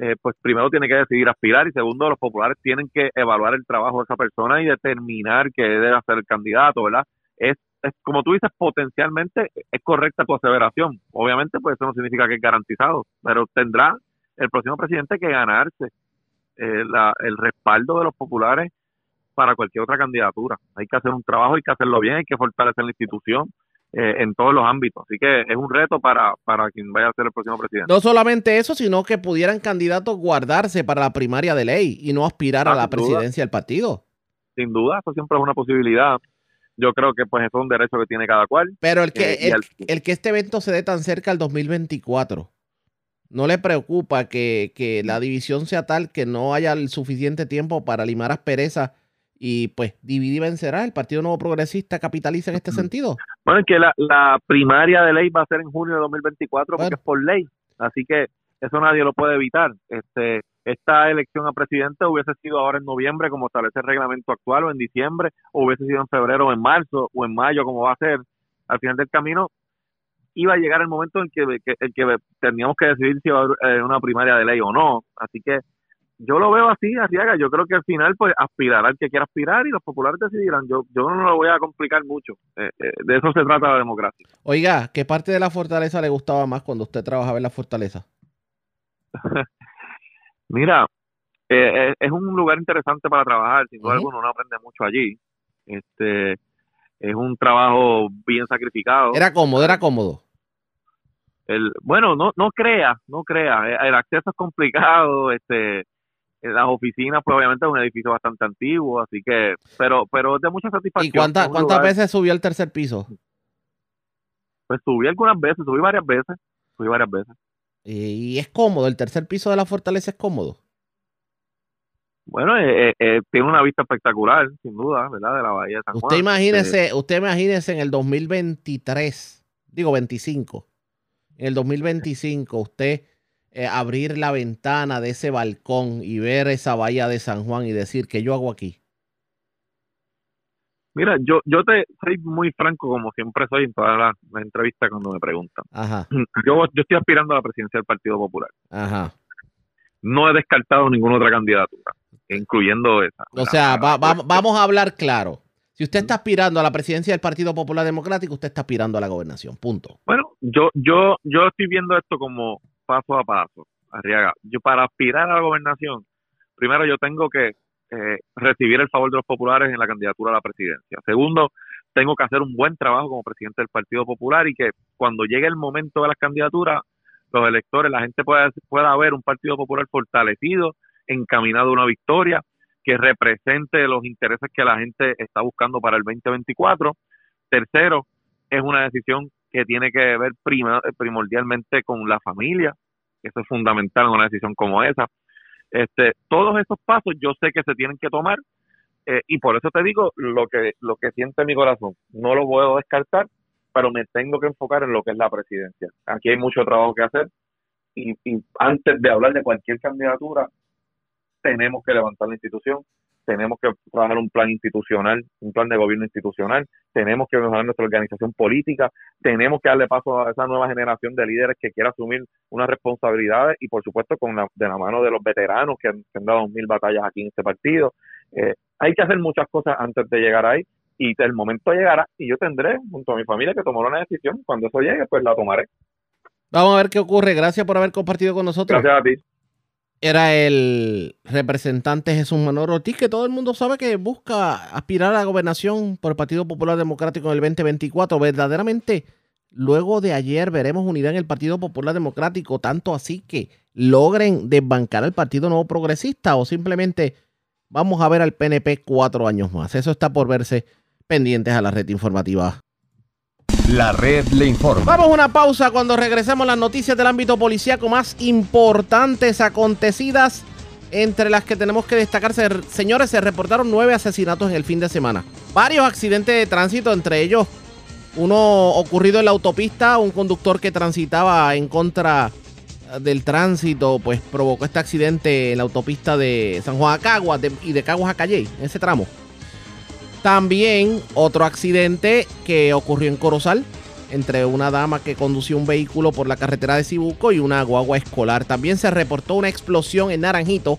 eh, pues primero tiene que decidir aspirar y segundo, los populares tienen que evaluar el trabajo de esa persona y determinar que debe ser el candidato, ¿verdad? Es, es como tú dices, potencialmente es correcta tu aseveración. Obviamente, pues eso no significa que es garantizado, pero tendrá el próximo presidente que ganarse eh, el respaldo de los populares para cualquier otra candidatura. Hay que hacer un trabajo, hay que hacerlo bien, hay que fortalecer la institución eh, en todos los ámbitos. Así que es un reto para, para quien vaya a ser el próximo presidente. No solamente eso, sino que pudieran candidatos guardarse para la primaria de ley y no aspirar a ah, la presidencia del partido. Sin duda, eso siempre es una posibilidad. Yo creo que pues eso es un derecho que tiene cada cual. Pero el que, eh, el que este evento se dé tan cerca al 2024 no le preocupa que, la división sea tal que no haya el suficiente tiempo para limar asperezas y pues dividir y vencerá. ¿El Partido Nuevo Progresista capitaliza en este sentido? Bueno, es que la, primaria de ley va a ser en junio de 2024 porque es por ley, así que eso nadie lo puede evitar. Este, esta elección a presidente hubiese sido ahora en noviembre como establece el reglamento actual o en diciembre o hubiese sido en febrero o en marzo o en mayo como va a ser. Al final del camino iba a llegar el momento en que, que, que teníamos que decidir si iba a haber eh, una primaria de ley o no. Así que yo lo veo así, Arriaga. Yo creo que al final, pues, aspirará el que quiera aspirar y los populares decidirán. Yo, yo no lo voy a complicar mucho. Eh, eh, de eso se trata la democracia. Oiga, ¿qué parte de la fortaleza le gustaba más cuando usted trabajaba en la fortaleza? Mira, es un lugar interesante para trabajar. Sin duda alguna, uno aprende mucho allí. Este, es un trabajo bien sacrificado. Era cómodo, era cómodo. El, bueno, no, no crea, no crea. El acceso es complicado, este, las oficinas, pues obviamente es un edificio bastante antiguo, así que, pero, pero es de mucha satisfacción. ¿Y cuántas cuántas veces subió al tercer piso? Pues subí algunas veces, subí varias veces, subí varias veces. Y es cómodo, el tercer piso de la fortaleza es cómodo. Bueno, eh, eh, eh, tiene una vista espectacular, sin duda, ¿verdad? De la Bahía de San Juan. Usted imagínese, usted imagínese en el 2023, digo 25, en el 2025, usted abrir la ventana de ese balcón y ver esa bahía de San Juan y decir que yo hago aquí. Mira, yo, yo te soy muy franco, como siempre soy en todas las, entrevistas cuando me preguntan. Ajá. Yo, yo estoy aspirando a la presidencia del Partido Popular. Ajá. No he descartado ninguna otra candidatura incluyendo esa. O sea, vamos a hablar claro. Si usted está aspirando a la presidencia del Partido Popular Democrático, usted está aspirando a la gobernación. Punto. Bueno, yo, yo, yo estoy viendo esto como paso a paso, Arriaga. Yo para aspirar a la gobernación, primero yo tengo que eh, recibir el favor de los populares en la candidatura a la presidencia. Segundo, tengo que hacer un buen trabajo como presidente del Partido Popular y que cuando llegue el momento de las candidaturas, los electores, la gente pueda, pueda ver un Partido Popular fortalecido, encaminado a una victoria que represente los intereses que la gente está buscando para el 2024. Tercero, es una decisión que tiene que ver primordialmente con la familia. Eso es fundamental en una decisión como esa. Este, todos esos pasos yo sé que se tienen que tomar eh, y por eso te digo lo que lo que siente mi corazón. No lo puedo descartar, pero me tengo que enfocar en lo que es la presidencia. Aquí hay mucho trabajo que hacer y antes de hablar de cualquier candidatura, tenemos que levantar la institución, tenemos que trabajar un plan institucional, un plan de gobierno institucional, tenemos que mejorar nuestra organización política, tenemos que darle paso a esa nueva generación de líderes que quiera asumir unas responsabilidades y por supuesto con la, de la mano de los veteranos que han, dado mil batallas aquí en este partido. Eh, hay que hacer muchas cosas antes de llegar ahí, y el momento llegará y yo tendré junto a mi familia que tomar una decisión. Cuando eso llegue, pues la tomaré. Vamos a ver qué ocurre. Gracias por haber compartido con nosotros. Gracias a ti. Era el representante Jesús Manuel Ortiz, que todo el mundo sabe que busca aspirar a la gobernación por el Partido Popular Democrático en el 2024. Verdaderamente, luego de ayer veremos unidad en el Partido Popular Democrático, tanto así que logren desbancar al Partido Nuevo Progresista o simplemente vamos a ver al PNP cuatro años más. Eso está por verse pendientes a la red informativa. La red le informa. Vamos a una pausa cuando regresemos las noticias del ámbito policíaco más importantes acontecidas. Entre las que tenemos que destacar, señores, se reportaron nueve asesinatos en el fin de semana. Varios accidentes de tránsito, entre ellos uno ocurrido en la autopista, un conductor que transitaba en contra del tránsito, pues provocó este accidente en la autopista de San Juan a Caguas y de Caguas a Calle, en ese tramo. También otro accidente que ocurrió en Corozal entre una dama que conducía un vehículo por la carretera de Cibuco y una guagua escolar. También se reportó una explosión en Naranjito.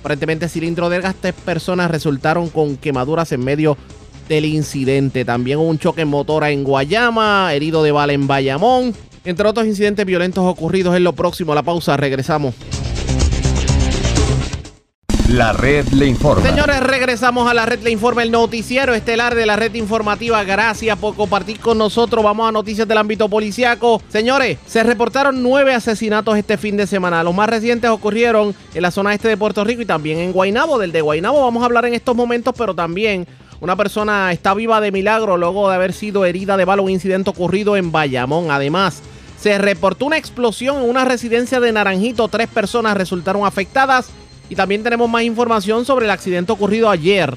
Aparentemente cilindro de gas. Tres personas resultaron con quemaduras en medio del incidente. También un choque en motora en Guayama, herido de bala en Bayamón. Entre otros incidentes violentos ocurridos en lo próximo. La pausa, regresamos. La red le informa. Señores, regresamos a la red le informa, el noticiero estelar de la red informativa. Gracias por compartir con nosotros. Vamos a noticias del ámbito policiaco. Señores, se reportaron nueve asesinatos este fin de semana. Los más recientes ocurrieron en la zona este de Puerto Rico y también en Guainabo. Del de Guainabo vamos a hablar en estos momentos, pero también una persona está viva de milagro luego de haber sido herida de bala. Un incidente ocurrido en Bayamón. Además, se reportó una explosión en una residencia de Naranjito. Tres personas resultaron afectadas. Y también tenemos más información sobre el accidente ocurrido ayer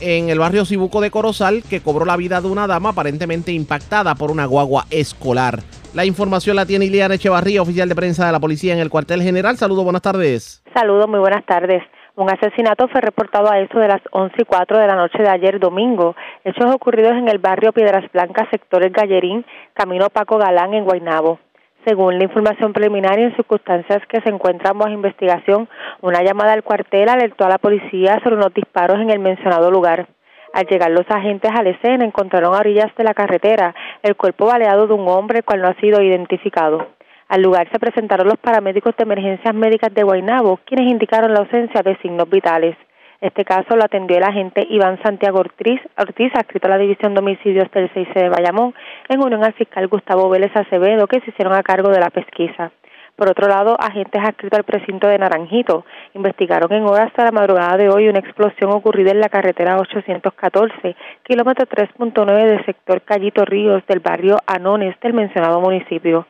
en el barrio Cibuco de Corozal que cobró la vida de una dama aparentemente impactada por una guagua escolar. La información la tiene Iliana Echevarría, oficial de prensa de la policía en el cuartel general. Saludos, buenas tardes. Saludos, muy buenas tardes. Un asesinato fue reportado a eso de las 11 y 4 de la noche de ayer domingo. Hechos ocurridos en el barrio Piedras Blancas, sector El Gallerín, camino Paco Galán, en Guaynabo. Según la información preliminar y en circunstancias que se encuentran bajo investigación, una llamada al cuartel alertó a la policía sobre unos disparos en el mencionado lugar. Al llegar los agentes a la escena encontraron a orillas de la carretera el cuerpo baleado de un hombre cual no ha sido identificado. Al lugar se presentaron los paramédicos de emergencias médicas de Guaynabo, quienes indicaron la ausencia de signos vitales. Este caso lo atendió el agente Iván Santiago Ortiz, Ortiz adscrito a la División de Homicidios del 6 de Bayamón, en unión al fiscal Gustavo Vélez Acevedo, que se hicieron a cargo de la pesquisa. Por otro lado, agentes adscritos al precinto de Naranjito investigaron en horas de la madrugada de hoy una explosión ocurrida en la carretera 814, kilómetro 3.9 del sector Callito Ríos del barrio Anones del mencionado municipio.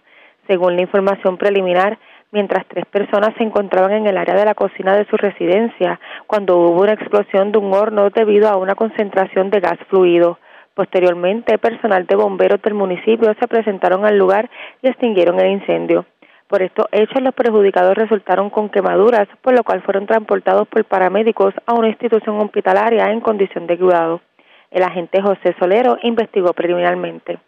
Según la información preliminar, mientras tres personas se encontraban en el área de la cocina de su residencia cuando hubo una explosión de un horno debido a una concentración de gas fluido. Posteriormente, personal de bomberos del municipio se presentaron al lugar y extinguieron el incendio. Por estos hechos, los perjudicados resultaron con quemaduras, por lo cual fueron transportados por paramédicos a una institución hospitalaria en condición de cuidado. El agente José Solero investigó preliminarmente.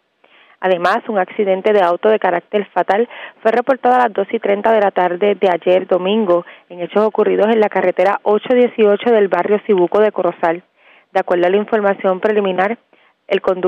Además, un accidente de auto de carácter fatal fue reportado a las 2 y 30 de la tarde de ayer domingo en hechos ocurridos en la carretera 818 del barrio Cibuco de Corozal. De acuerdo a la información preliminar,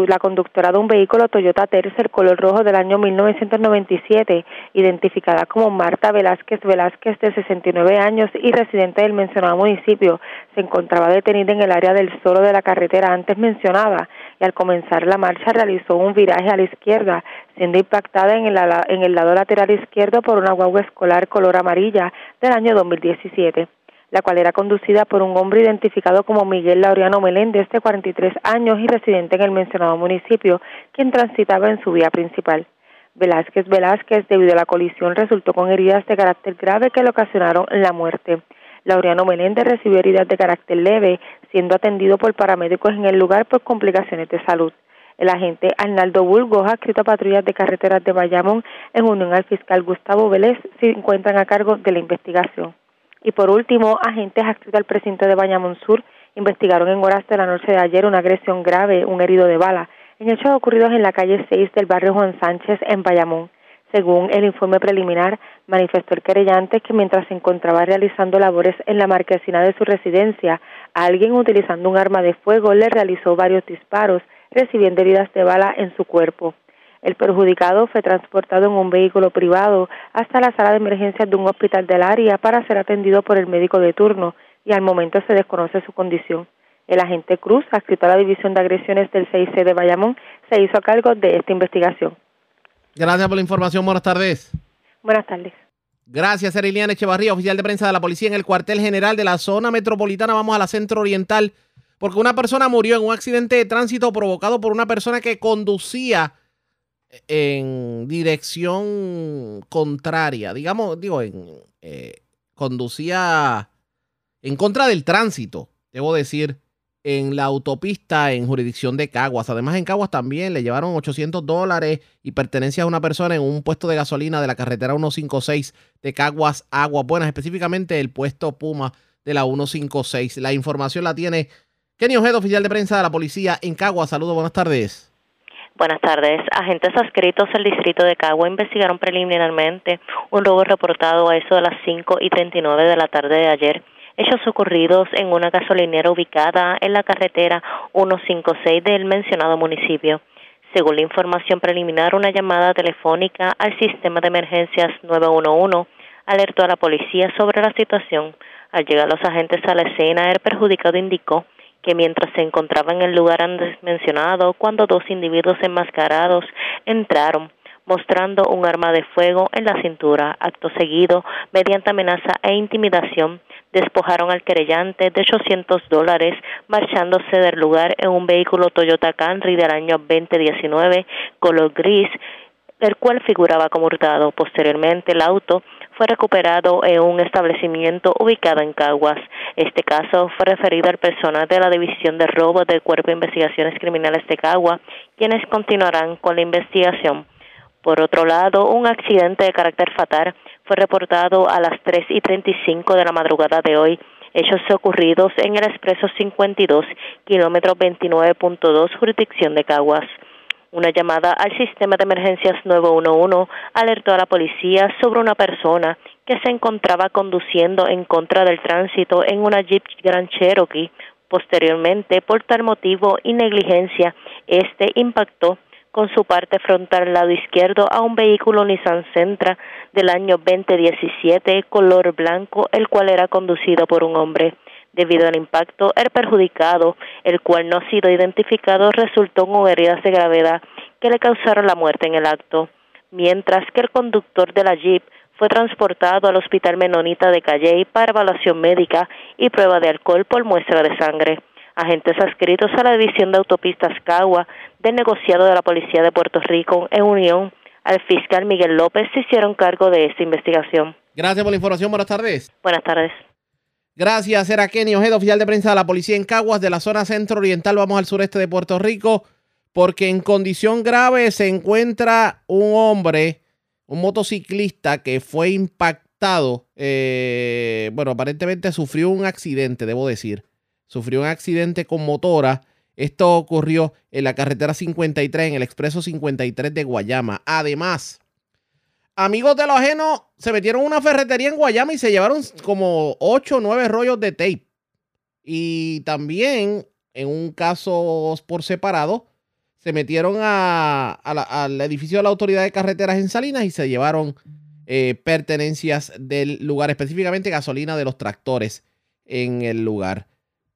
la conductora de un vehículo Toyota Tercer color rojo del año 1997, identificada como Marta Velázquez Velázquez de 69 años y residente del mencionado municipio, se encontraba detenida en el área del solo de la carretera antes mencionada y al comenzar la marcha realizó un viraje a la izquierda, siendo impactada en el, en el lado lateral izquierdo por una guagua escolar color amarilla del año 2017 la cual era conducida por un hombre identificado como Miguel Laureano Meléndez, de 43 años y residente en el mencionado municipio, quien transitaba en su vía principal. Velázquez Velázquez, debido a la colisión, resultó con heridas de carácter grave que le ocasionaron la muerte. Laureano Meléndez recibió heridas de carácter leve, siendo atendido por paramédicos en el lugar por complicaciones de salud. El agente Arnaldo Burgos, adscrito a patrullas de carreteras de Bayamón, en unión al fiscal Gustavo Vélez, se encuentran a cargo de la investigación. Y por último, agentes adscritos al precinto de Bayamón Sur investigaron en horas de la noche de ayer una agresión grave, un herido de bala, en hechos ocurridos en la calle 6 del barrio Juan Sánchez en Bayamón. Según el informe preliminar, manifestó el querellante que mientras se encontraba realizando labores en la marquesina de su residencia, alguien utilizando un arma de fuego le realizó varios disparos, recibiendo heridas de bala en su cuerpo. El perjudicado fue transportado en un vehículo privado hasta la sala de emergencias de un hospital del área para ser atendido por el médico de turno y al momento se desconoce su condición. El agente Cruz, adscrito a la División de Agresiones del CIC de Bayamón, se hizo a cargo de esta investigación. Gracias por la información. Buenas tardes. Buenas tardes. Gracias, Eriliana Echevarría, oficial de prensa de la policía en el cuartel general de la zona metropolitana. Vamos a la centro oriental, porque una persona murió en un accidente de tránsito provocado por una persona que conducía en dirección contraria. Digamos, digo, en, eh, conducía en contra del tránsito, debo decir en la autopista en jurisdicción de Caguas. Además, en Caguas también le llevaron 800 dólares y pertenencia a una persona en un puesto de gasolina de la carretera 156 de Caguas Aguas Buenas, específicamente el puesto Puma de la 156. La información la tiene Kenny Ojeda, oficial de prensa de la policía en Caguas. Saludos, buenas tardes. Buenas tardes. Agentes adscritos al distrito de Cagua investigaron preliminarmente un robo reportado a eso de las 5 y 39 de la tarde de ayer hechos ocurridos en una gasolinera ubicada en la carretera 156 del mencionado municipio. Según la información preliminar, una llamada telefónica al sistema de emergencias 911 alertó a la policía sobre la situación. Al llegar los agentes a la escena, el perjudicado indicó que mientras se encontraba en el lugar antes mencionado, cuando dos individuos enmascarados entraron, mostrando un arma de fuego en la cintura. Acto seguido, mediante amenaza e intimidación, despojaron al querellante de 800 dólares marchándose del lugar en un vehículo Toyota Camry del año 2019 color gris, el cual figuraba como hurtado. Posteriormente, el auto fue recuperado en un establecimiento ubicado en Caguas. Este caso fue referido al personal de la División de Robo del Cuerpo de Investigaciones Criminales de Caguas, quienes continuarán con la investigación. Por otro lado, un accidente de carácter fatal fue reportado a las 3 y 35 de la madrugada de hoy. Hechos ocurridos en el expreso 52, kilómetro 29.2, jurisdicción de Caguas. Una llamada al sistema de emergencias 911 alertó a la policía sobre una persona que se encontraba conduciendo en contra del tránsito en una Jeep Grand Cherokee. Posteriormente, por tal motivo y negligencia, este impactó con su parte frontal al lado izquierdo a un vehículo Nissan Sentra del año 2017 color blanco, el cual era conducido por un hombre. Debido al impacto, el perjudicado, el cual no ha sido identificado, resultó con heridas de gravedad que le causaron la muerte en el acto, mientras que el conductor de la Jeep fue transportado al Hospital Menonita de Calley para evaluación médica y prueba de alcohol por muestra de sangre. Agentes adscritos a la División de Autopistas Cagua del negociado de la Policía de Puerto Rico en unión al fiscal Miguel López se hicieron cargo de esta investigación. Gracias por la información. Buenas tardes. Buenas tardes. Gracias, era Kenny Ojeda, oficial de prensa de la policía en Caguas, de la zona centro-oriental. Vamos al sureste de Puerto Rico, porque en condición grave se encuentra un hombre, un motociclista que fue impactado. Eh, bueno, aparentemente sufrió un accidente, debo decir. Sufrió un accidente con motora. Esto ocurrió en la carretera 53, en el expreso 53 de Guayama. Además, amigos de lo ajeno se metieron una ferretería en Guayama y se llevaron como 8 o 9 rollos de tape. Y también, en un caso por separado, se metieron al edificio de la Autoridad de Carreteras en Salinas y se llevaron eh, pertenencias del lugar, específicamente gasolina de los tractores en el lugar.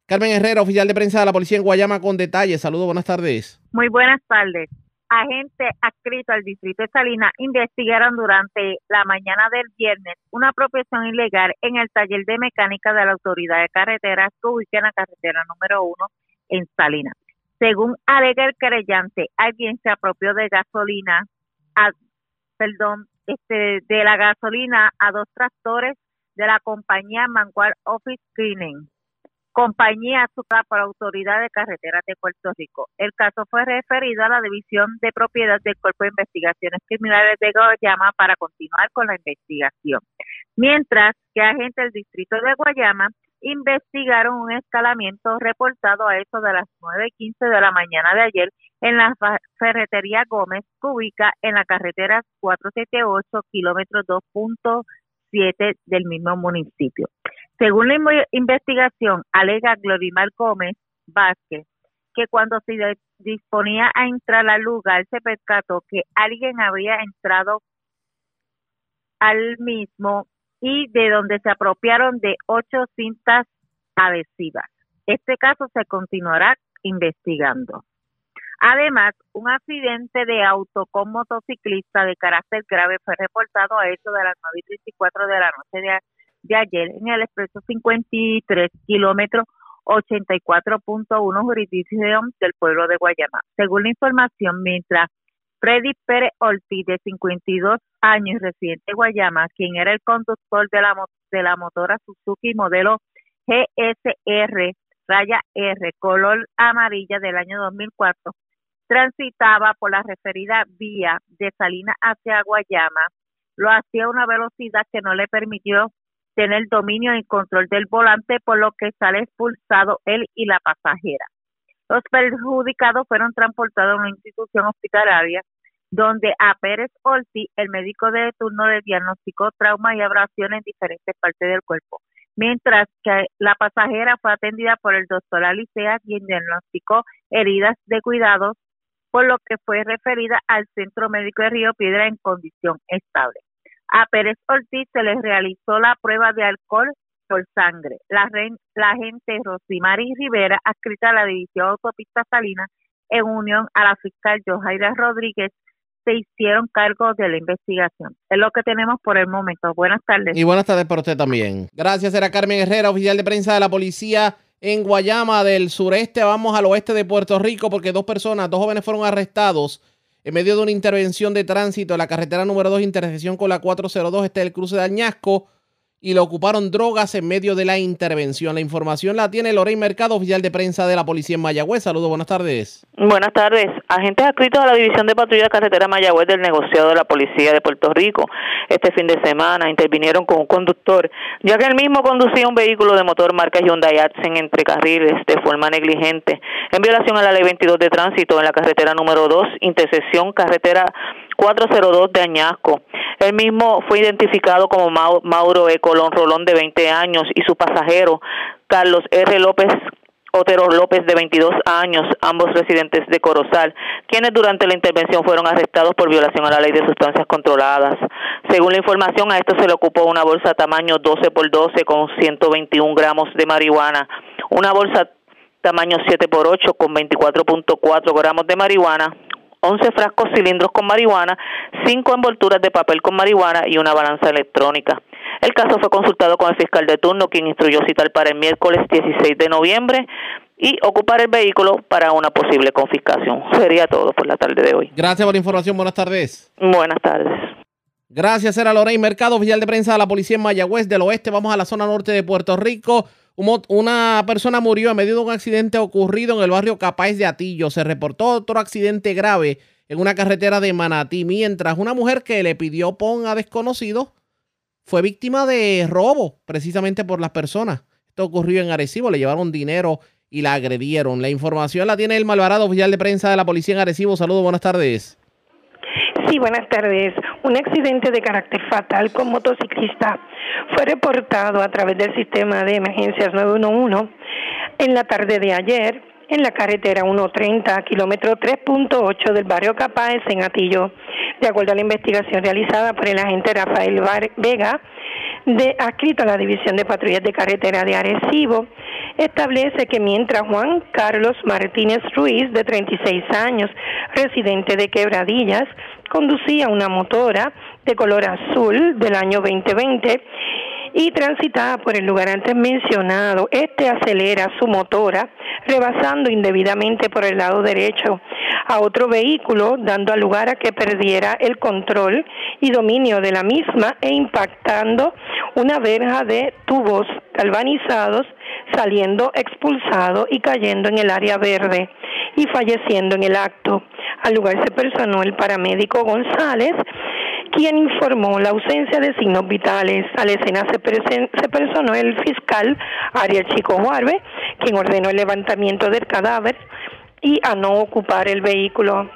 Carmen Herrera, oficial de prensa de la policía en Guayama, con detalles. Saludos, buenas tardes. Muy buenas tardes agentes adscritos al distrito de Salinas investigaron durante la mañana del viernes una apropiación ilegal en el taller de mecánica de la Autoridad de Carreteras que ubica en la carretera número uno en Salinas. Según alega el querellante, alguien se apropió de gasolina, perdón, este, de la gasolina a dos tractores de la compañía Mangual Office Cleaning compañía azúcar por Autoridad de Carreteras de Puerto Rico. El caso fue referido a la División de Propiedad del Cuerpo de Investigaciones Criminales de Guayama para continuar con la investigación. Mientras que agentes del Distrito de Guayama investigaron un escalamiento reportado a eso de las 9.15 de la mañana de ayer en la ferretería Gómez, que ubica en la carretera 478, kilómetro 2.7 del mismo municipio. Según la investigación, alega Glorimar Gómez Vázquez que cuando se disponía a entrar al lugar se percató que alguien había entrado al mismo y de donde se apropiaron de ocho cintas adhesivas. Este caso se continuará investigando. Además, un accidente de auto con motociclista de carácter grave fue reportado a eso de las 9 y 34 de la noche de, de ayer en el expreso 53 kilómetros 84.1 jurisdicción del pueblo de Guayama. Según la información, mientras Freddy Pérez Ortiz, de 52 años, residente de Guayama, quien era el conductor de la, de la motora Suzuki modelo GSR raya R, color amarilla del año 2004, transitaba por la referida vía de Salina hacia Guayama, lo hacía a una velocidad que no le permitió tener dominio y control del volante, por lo que sale expulsado él y la pasajera. Los perjudicados fueron transportados a una institución hospitalaria donde a Pérez Ortiz, el médico de turno, le diagnosticó trauma y abrasiones en diferentes partes del cuerpo, mientras que la pasajera fue atendida por el doctor Alicea, quien diagnosticó heridas de cuidados, por lo que fue referida al Centro Médico de Río Piedra en condición estable. A Pérez Ortiz se le realizó la prueba de alcohol por sangre. La, la agente Rosimari Rivera, adscrita a la División Autopista Salina, en unión a la fiscal Johaira Rodríguez, se hicieron cargo de la investigación. Es lo que tenemos por el momento. Buenas tardes. Y buenas tardes para usted también. Gracias, era Carmen Herrera, oficial de prensa de la policía en Guayama del sureste. Vamos al oeste de Puerto Rico porque dos personas, dos jóvenes fueron arrestados en medio de una intervención de tránsito la carretera número 2, intersección con la 402, está el cruce de Añasco y le ocuparon drogas en medio de la intervención. La información la tiene Lorraine Mercado, oficial de prensa de la policía en Mayagüez. Saludos, buenas tardes. Buenas tardes. Agentes adscritos a la División de Patrulla Carretera Mayagüez del negociado de la Policía de Puerto Rico este fin de semana intervinieron con un conductor, ya que el mismo conducía un vehículo de motor marca Hyundai Accent entre carriles de forma negligente en violación a la Ley 22 de Tránsito en la carretera número 2, intersección carretera 402 de Añasco. El mismo fue identificado como Mauro E. Colón Rolón, de 20 años, y su pasajero, Carlos R. López Otero López, de 22 años, ambos residentes de Corozal, quienes durante la intervención fueron arrestados por violación a la ley de sustancias controladas. Según la información, a esto se le ocupó una bolsa tamaño 12 por 12 con 121 gramos de marihuana, una bolsa tamaño 7 por 8 con 24.4 gramos de marihuana, 11 frascos cilindros con marihuana, 5 envolturas de papel con marihuana y una balanza electrónica. El caso fue consultado con el fiscal de turno, quien instruyó citar para el miércoles 16 de noviembre y ocupar el vehículo para una posible confiscación. Sería todo por la tarde de hoy. Gracias por la información. Buenas tardes. Buenas tardes. Gracias, era Lorraine Mercado, oficial de prensa de la policía en Mayagüez del Oeste. Vamos a la zona norte de Puerto Rico. Una persona murió a medio de un accidente ocurrido en el barrio Capáez de Atillo. Se reportó otro accidente grave en una carretera de Manatí, mientras una mujer que le pidió pon a desconocido fue víctima de robo, precisamente por las personas. Esto ocurrió en Arecibo, le llevaron dinero y la agredieron. La información la tiene el Malvarado, oficial de prensa de la policía en Arecibo. Saludos, buenas tardes. Sí, buenas tardes. Un accidente de carácter fatal con motociclista fue reportado a través del sistema de emergencias 911 en la tarde de ayer en la carretera 130, kilómetro 3.8 del barrio Capáez en Atillo. De acuerdo a la investigación realizada por el agente Rafael Vega, de, adscrito a la División de Patrullas de Carretera de Arecibo, establece que mientras Juan Carlos Martínez Ruiz, de 36 años, residente de Quebradillas, conducía una motora de color azul del año 2020 y transitaba por el lugar antes mencionado, este acelera su motora, rebasando indebidamente por el lado derecho a otro vehículo, dando lugar a que perdiera el control y dominio de la misma e impactando una verja de tubos galvanizados, saliendo expulsado y cayendo en el área verde y falleciendo en el acto. Al lugar se personó el paramédico González, quien informó la ausencia de signos vitales. A la escena se, personó el fiscal Ariel Chico Juarbe, quien ordenó el levantamiento del cadáver y a no ocupar el vehículo.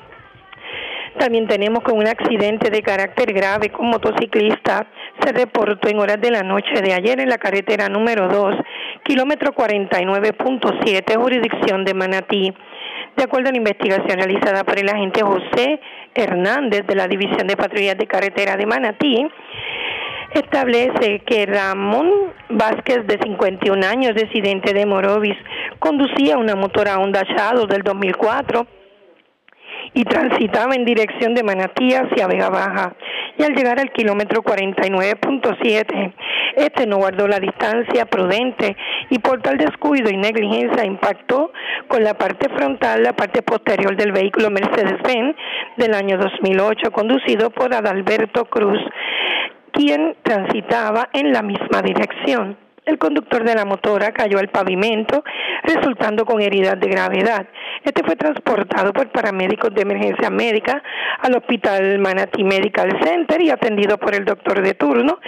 También tenemos que un accidente de carácter grave con motociclista se reportó en horas de la noche de ayer en la carretera número 2, kilómetro 49.7, jurisdicción de Manatí. De acuerdo a la investigación realizada por el agente José Hernández de la División de Patrullas de Carretera de Manatí, establece que Ramón Vázquez, de 51 años, residente de Morovis, conducía una motora Honda Shadow del 2004 y transitaba en dirección de Manatí hacia Vega Baja. Y al llegar al kilómetro 49.7, este no guardó la distancia prudente y por tal descuido y negligencia impactó con la parte frontal, la parte posterior del vehículo Mercedes-Benz del año 2008, conducido por Adalberto Cruz, quien transitaba en la misma dirección. El conductor de la motora cayó al pavimento, resultando con heridas de gravedad. Este fue transportado por paramédicos de emergencia médica al Hospital Manatí Medical Center y atendido por el doctor de turno,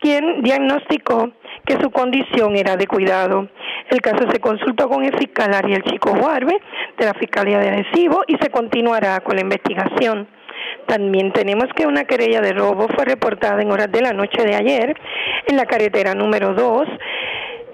quien diagnosticó que su condición era de cuidado. El caso se consultó con el fiscal Ariel Chico Juarbe de la Fiscalía de Arecibo y se continuará con la investigación. También tenemos que una querella de robo fue reportada en horas de la noche de ayer en la carretera número 2,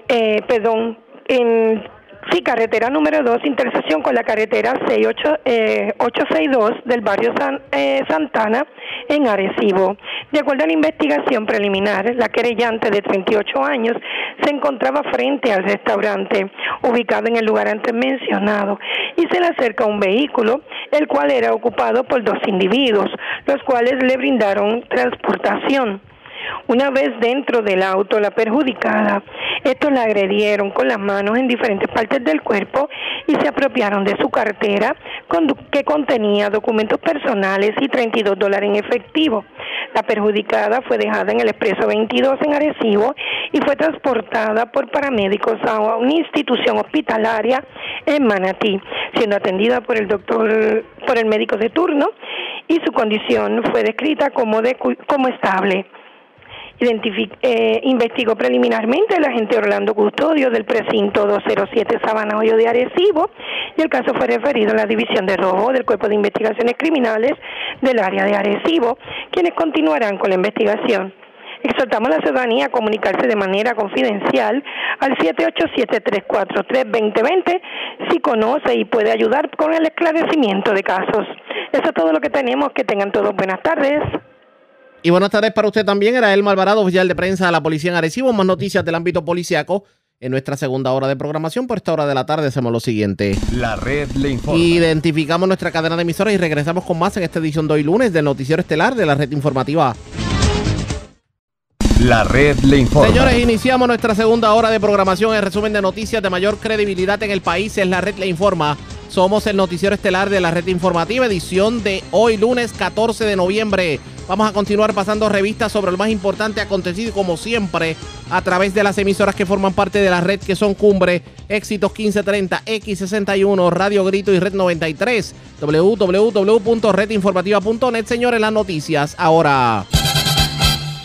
eh, perdón, en Sí, carretera número 2, intersección con la carretera 68, eh, 862 del barrio San, eh, Santana en Arecibo. De acuerdo a la investigación preliminar, la querellante de 38 años se encontraba frente al restaurante ubicado en el lugar antes mencionado y se le acerca un vehículo, el cual era ocupado por dos individuos, los cuales le brindaron transportación. Una vez dentro del auto, la perjudicada, estos la agredieron con las manos en diferentes partes del cuerpo y se apropiaron de su cartera que contenía documentos personales y 32 dólares en efectivo. La perjudicada fue dejada en el expreso 22 en Arecibo y fue transportada por paramédicos a una institución hospitalaria en Manatí, siendo atendida por el doctor, por el médico de turno y su condición fue descrita como, de, como estable. Eh, investigó preliminarmente el agente Orlando Custodio del precinto 207 Sabana Hoyo de Arecibo y el caso fue referido a la División de Robo del Cuerpo de Investigaciones Criminales del área de Arecibo, quienes continuarán con la investigación. Exhortamos a la ciudadanía a comunicarse de manera confidencial al 787-343-2020 si conoce y puede ayudar con el esclarecimiento de casos. Eso es todo lo que tenemos. Que tengan todos buenas tardes. Y buenas tardes para usted también. Era el Malvarado, oficial de prensa de la Policía en Arecibo. Más noticias del ámbito policiaco en nuestra segunda hora de programación. Por esta hora de la tarde hacemos lo siguiente. La red le informa. Identificamos nuestra cadena de emisoras y regresamos con más en esta edición de hoy lunes del Noticiero Estelar de la red informativa. La red le informa. Señores, iniciamos nuestra segunda hora de programación. El resumen de noticias de mayor credibilidad en el país es La red le informa. Somos el noticiero estelar de la red informativa, edición de hoy lunes 14 de noviembre. Vamos a continuar pasando revistas sobre lo más importante acontecido como siempre a través de las emisoras que forman parte de la red que son Cumbre, Éxitos 1530, X61, Radio Grito y Red 93, www.redinformativa.net. Señores, las noticias ahora.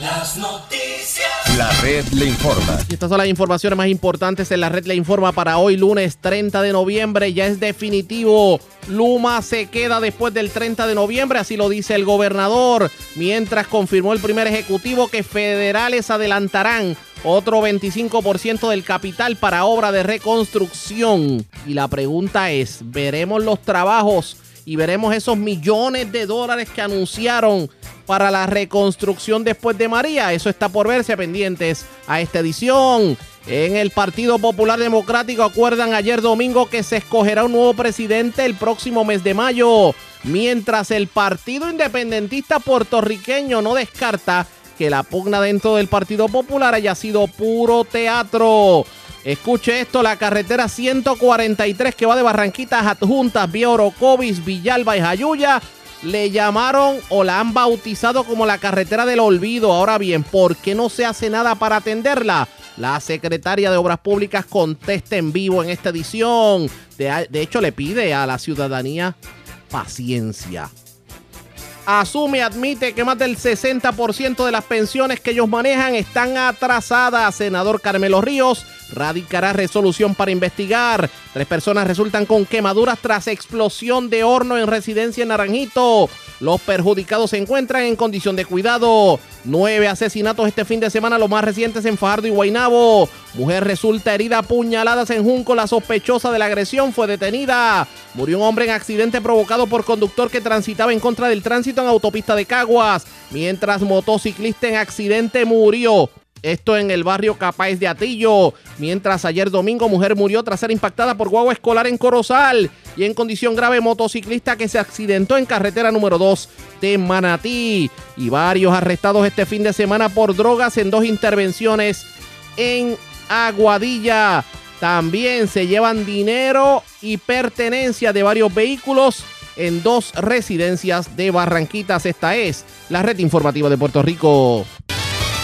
Las noticias. La red le informa. Y estas son las informaciones más importantes en la red le informa para hoy lunes 30 de noviembre. Ya es definitivo. Luma se queda después del 30 de noviembre, así lo dice el gobernador, mientras confirmó el primer ejecutivo que federales adelantarán otro 25% del capital para obra de reconstrucción. Y la pregunta es, ¿veremos los trabajos y veremos esos millones de dólares que anunciaron para la reconstrucción después de María. Eso está por verse pendientes a esta edición. En el Partido Popular Democrático acuerdan ayer domingo que se escogerá un nuevo presidente el próximo mes de mayo, mientras el Partido Independentista puertorriqueño no descarta que la pugna dentro del Partido Popular haya sido puro teatro. Escuche esto, la carretera 143 que va de Barranquitas a Adjuntas, vía Orocovis, Villalba y Jayuya le llamaron o la han bautizado como la carretera del olvido. Ahora bien, ¿por qué no se hace nada para atenderla? La secretaria de Obras Públicas contesta en vivo en esta edición. De, hecho, le pide a la ciudadanía paciencia. asume, admite que más del 60% de las pensiones que ellos manejan están atrasadas. Senador Carmelo Ríos radicará resolución para investigar. Tres personas resultan con quemaduras tras explosión de horno en residencia en Naranjito. Los perjudicados se encuentran en condición de cuidado. Nueve asesinatos este fin de semana, los más recientes en Fajardo y Guaynabo. Mujer resulta herida a puñaladas en Junco. La sospechosa de la agresión fue detenida. Murió un hombre en accidente provocado por conductor que transitaba en contra del tránsito en autopista de Caguas. Mientras motociclista en accidente murió. Esto en el barrio Capáez de Atillo. Mientras ayer domingo mujer murió tras ser impactada por guagua escolar en Corozal. Y en condición grave motociclista que se accidentó en carretera número 2 de Manatí. Y varios arrestados este fin de semana por drogas en dos intervenciones en Aguadilla. También se llevan dinero y pertenencia de varios vehículos en dos residencias de Barranquitas. Esta es la red informativa de Puerto Rico.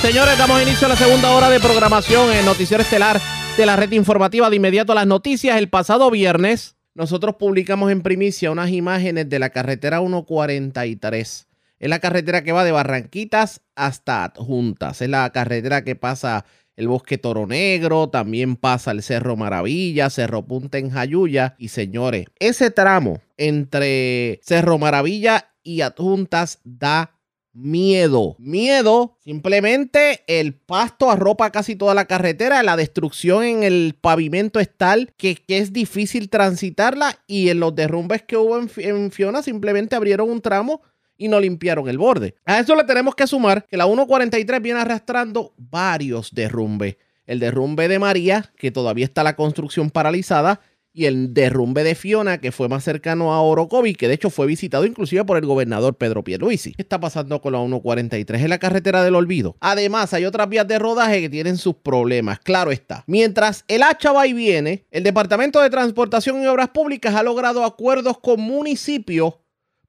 Señores, damos inicio a la segunda hora de programación en Noticiero Estelar de la red informativa de inmediato a las noticias. El pasado viernes nosotros publicamos en primicia unas imágenes de la carretera 143. Es la carretera que va de Barranquitas hasta Adjuntas. Es la carretera que pasa el bosque Toro Negro, también pasa el Cerro Maravilla, Cerro Punta en Jayuya. Y señores, ese tramo entre Cerro Maravilla y Adjuntas da miedo. Miedo, simplemente el pasto arropa casi toda la carretera, la destrucción en el pavimento es tal que, es difícil transitarla y en los derrumbes que hubo en, Fiona simplemente abrieron un tramo y no limpiaron el borde. A eso le tenemos que sumar que la 143 viene arrastrando varios derrumbes. El derrumbe de María, que todavía está la construcción paralizada, y el derrumbe de Fiona, que fue más cercano a Orocovi, que de hecho fue visitado inclusive por el gobernador Pedro Pierluisi. ¿Qué está pasando con la 143? Es la carretera del olvido. Además, hay otras vías de rodaje que tienen sus problemas, claro está. Mientras el hacha va y viene, el Departamento de Transportación y Obras Públicas ha logrado acuerdos con municipios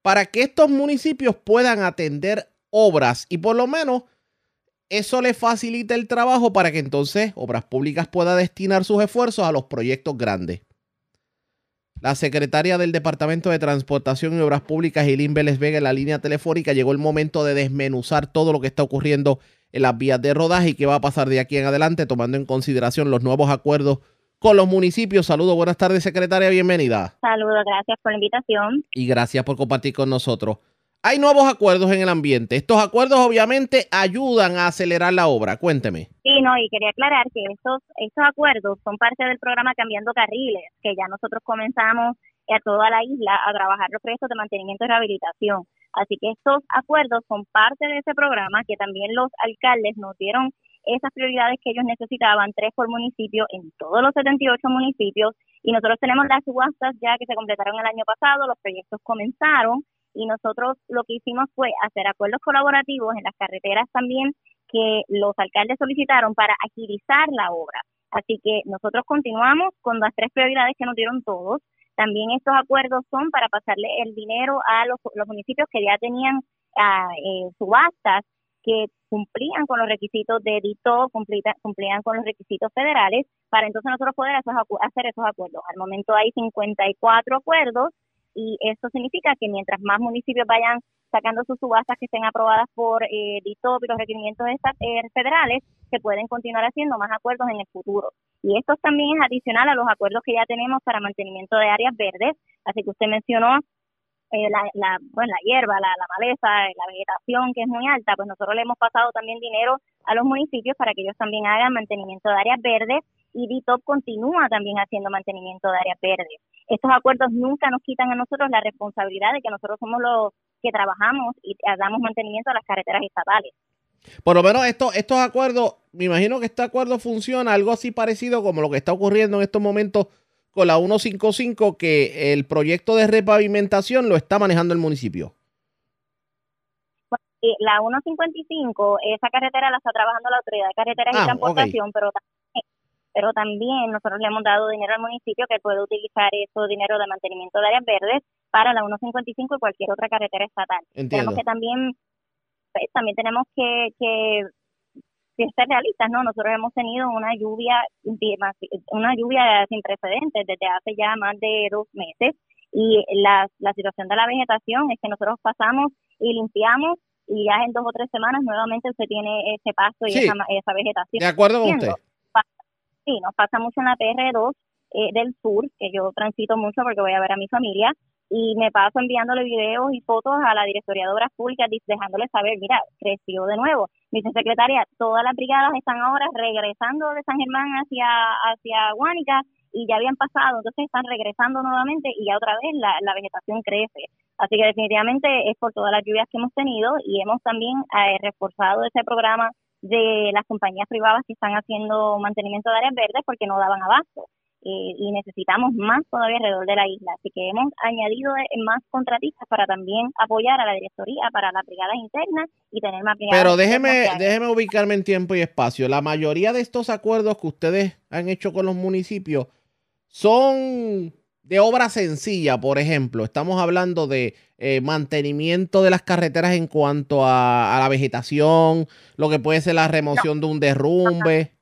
para que estos municipios puedan atender obras y por lo menos eso le facilita el trabajo para que entonces Obras Públicas pueda destinar sus esfuerzos a los proyectos grandes. La secretaria del Departamento de Transportación y Obras Públicas, Eileen Vélez Vega, en la línea telefónica, llegó el momento de desmenuzar todo lo que está ocurriendo en las vías de rodaje y qué va a pasar de aquí en adelante, tomando en consideración los nuevos acuerdos con los municipios. Saludos, buenas tardes, secretaria, bienvenida. Saludos, gracias por la invitación. Y gracias por compartir con nosotros. Hay nuevos acuerdos en el ambiente. Estos acuerdos obviamente ayudan a acelerar la obra. Cuénteme. Sí, no, y quería aclarar que estos, estos acuerdos son parte del programa Cambiando Carriles, que ya nosotros comenzamos a toda la isla a trabajar los proyectos de mantenimiento y rehabilitación. Así que estos acuerdos son parte de ese programa que también los alcaldes nos dieron esas prioridades que ellos necesitaban, tres por municipio en todos los 78 municipios. Y nosotros tenemos las subastas ya que se completaron el año pasado, los proyectos comenzaron y nosotros lo que hicimos fue hacer acuerdos colaborativos en las carreteras también que los alcaldes solicitaron para agilizar la obra. Así que nosotros continuamos con las tres prioridades que nos dieron todos. También estos acuerdos son para pasarle el dinero a los, municipios que ya tenían ah, eh, subastas que cumplían con los requisitos de edito, cumplían con los requisitos federales, para entonces nosotros poder hacer esos acuerdos. Al momento hay 54 acuerdos y eso significa que mientras más municipios vayan sacando sus subastas que estén aprobadas por eh, DITOP y los requerimientos eh, federales, se pueden continuar haciendo más acuerdos en el futuro. Y esto también es adicional a los acuerdos que ya tenemos para mantenimiento de áreas verdes, así que usted mencionó eh, la, la, bueno, la hierba, la, la maleza, la vegetación que es muy alta, pues nosotros le hemos pasado también dinero a los municipios para que ellos también hagan mantenimiento de áreas verdes y DITOP continúa también haciendo mantenimiento de áreas verdes. Estos acuerdos nunca nos quitan a nosotros la responsabilidad de que nosotros somos los que trabajamos y damos mantenimiento a las carreteras estatales. Por lo menos estos, estos acuerdos, me imagino que este acuerdo funciona algo así parecido como lo que está ocurriendo en estos momentos con la 155, que el proyecto de repavimentación lo está manejando el municipio. La 155, esa carretera la está trabajando la Autoridad de Carreteras y ah, Transportación, pero pero también nosotros le hemos dado dinero al municipio que puede utilizar ese dinero de mantenimiento de áreas verdes para la 155 y cualquier otra carretera estatal. Tenemos que también, pues, también tenemos que, que ser realistas, ¿no? Nosotros hemos tenido una lluvia, una lluvia sin precedentes desde hace ya más de dos meses y la, la situación de la vegetación es que nosotros pasamos y limpiamos y ya en dos o tres semanas nuevamente se tiene ese pasto y Sí. esa, esa vegetación. De acuerdo con usted. Sí, nos pasa mucho en la PR2 eh, del sur, que yo transito mucho porque voy a ver a mi familia, y me paso enviándole videos y fotos a la Directoría de Obras Públicas dejándole saber, mira, creció de nuevo. Dice secretaria, todas las brigadas están ahora regresando de San Germán hacia, hacia Guánica y ya habían pasado, entonces están regresando nuevamente y ya otra vez la, la vegetación crece. Así que definitivamente es por todas las lluvias que hemos tenido y hemos también eh, reforzado ese programa de las compañías privadas que están haciendo mantenimiento de áreas verdes porque no daban abasto. Eh, y necesitamos más todavía alrededor de la isla. Así que hemos añadido eh, más contratistas para también apoyar a la directoría para las brigadas internas y tener más brigadas. Pero déjeme, déjeme ubicarme en tiempo y espacio. La mayoría de estos acuerdos que ustedes han hecho con los municipios son de obra sencilla, por ejemplo. Estamos hablando de eh, mantenimiento de las carreteras en cuanto a, la vegetación, lo que puede ser la remoción de un derrumbe.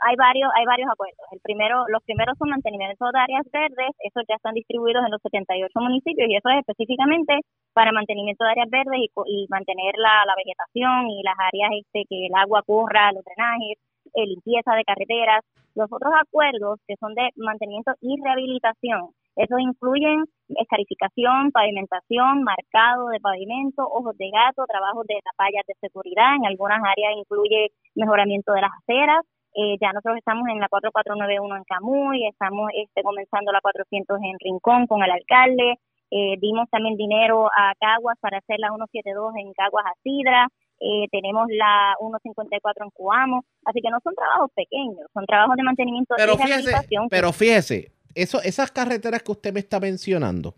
hay varios hay varios acuerdos. El primero, los primeros son mantenimiento de áreas verdes, esos ya están distribuidos en los 78 municipios y eso es específicamente para mantenimiento de áreas verdes y, y mantener la, la vegetación y las áreas este que el agua corra, los drenajes, eh, limpieza de carreteras. Los otros acuerdos que son de mantenimiento y rehabilitación, esos incluyen escarificación, pavimentación, marcado de pavimento, ojos de gato, trabajos de las vallas de seguridad, en algunas áreas incluye mejoramiento de las aceras, eh, ya nosotros estamos en la 4491 en Camuy, estamos este, comenzando la 400 en Rincón con el alcalde, eh, dimos también dinero a Caguas para hacer la 172 en Caguas a Sidra, eh, tenemos la 154 en Cuamo, así que no son trabajos pequeños, son trabajos de mantenimiento Pero y fíjese, pero fíjese, eso, esas carreteras que usted me está mencionando,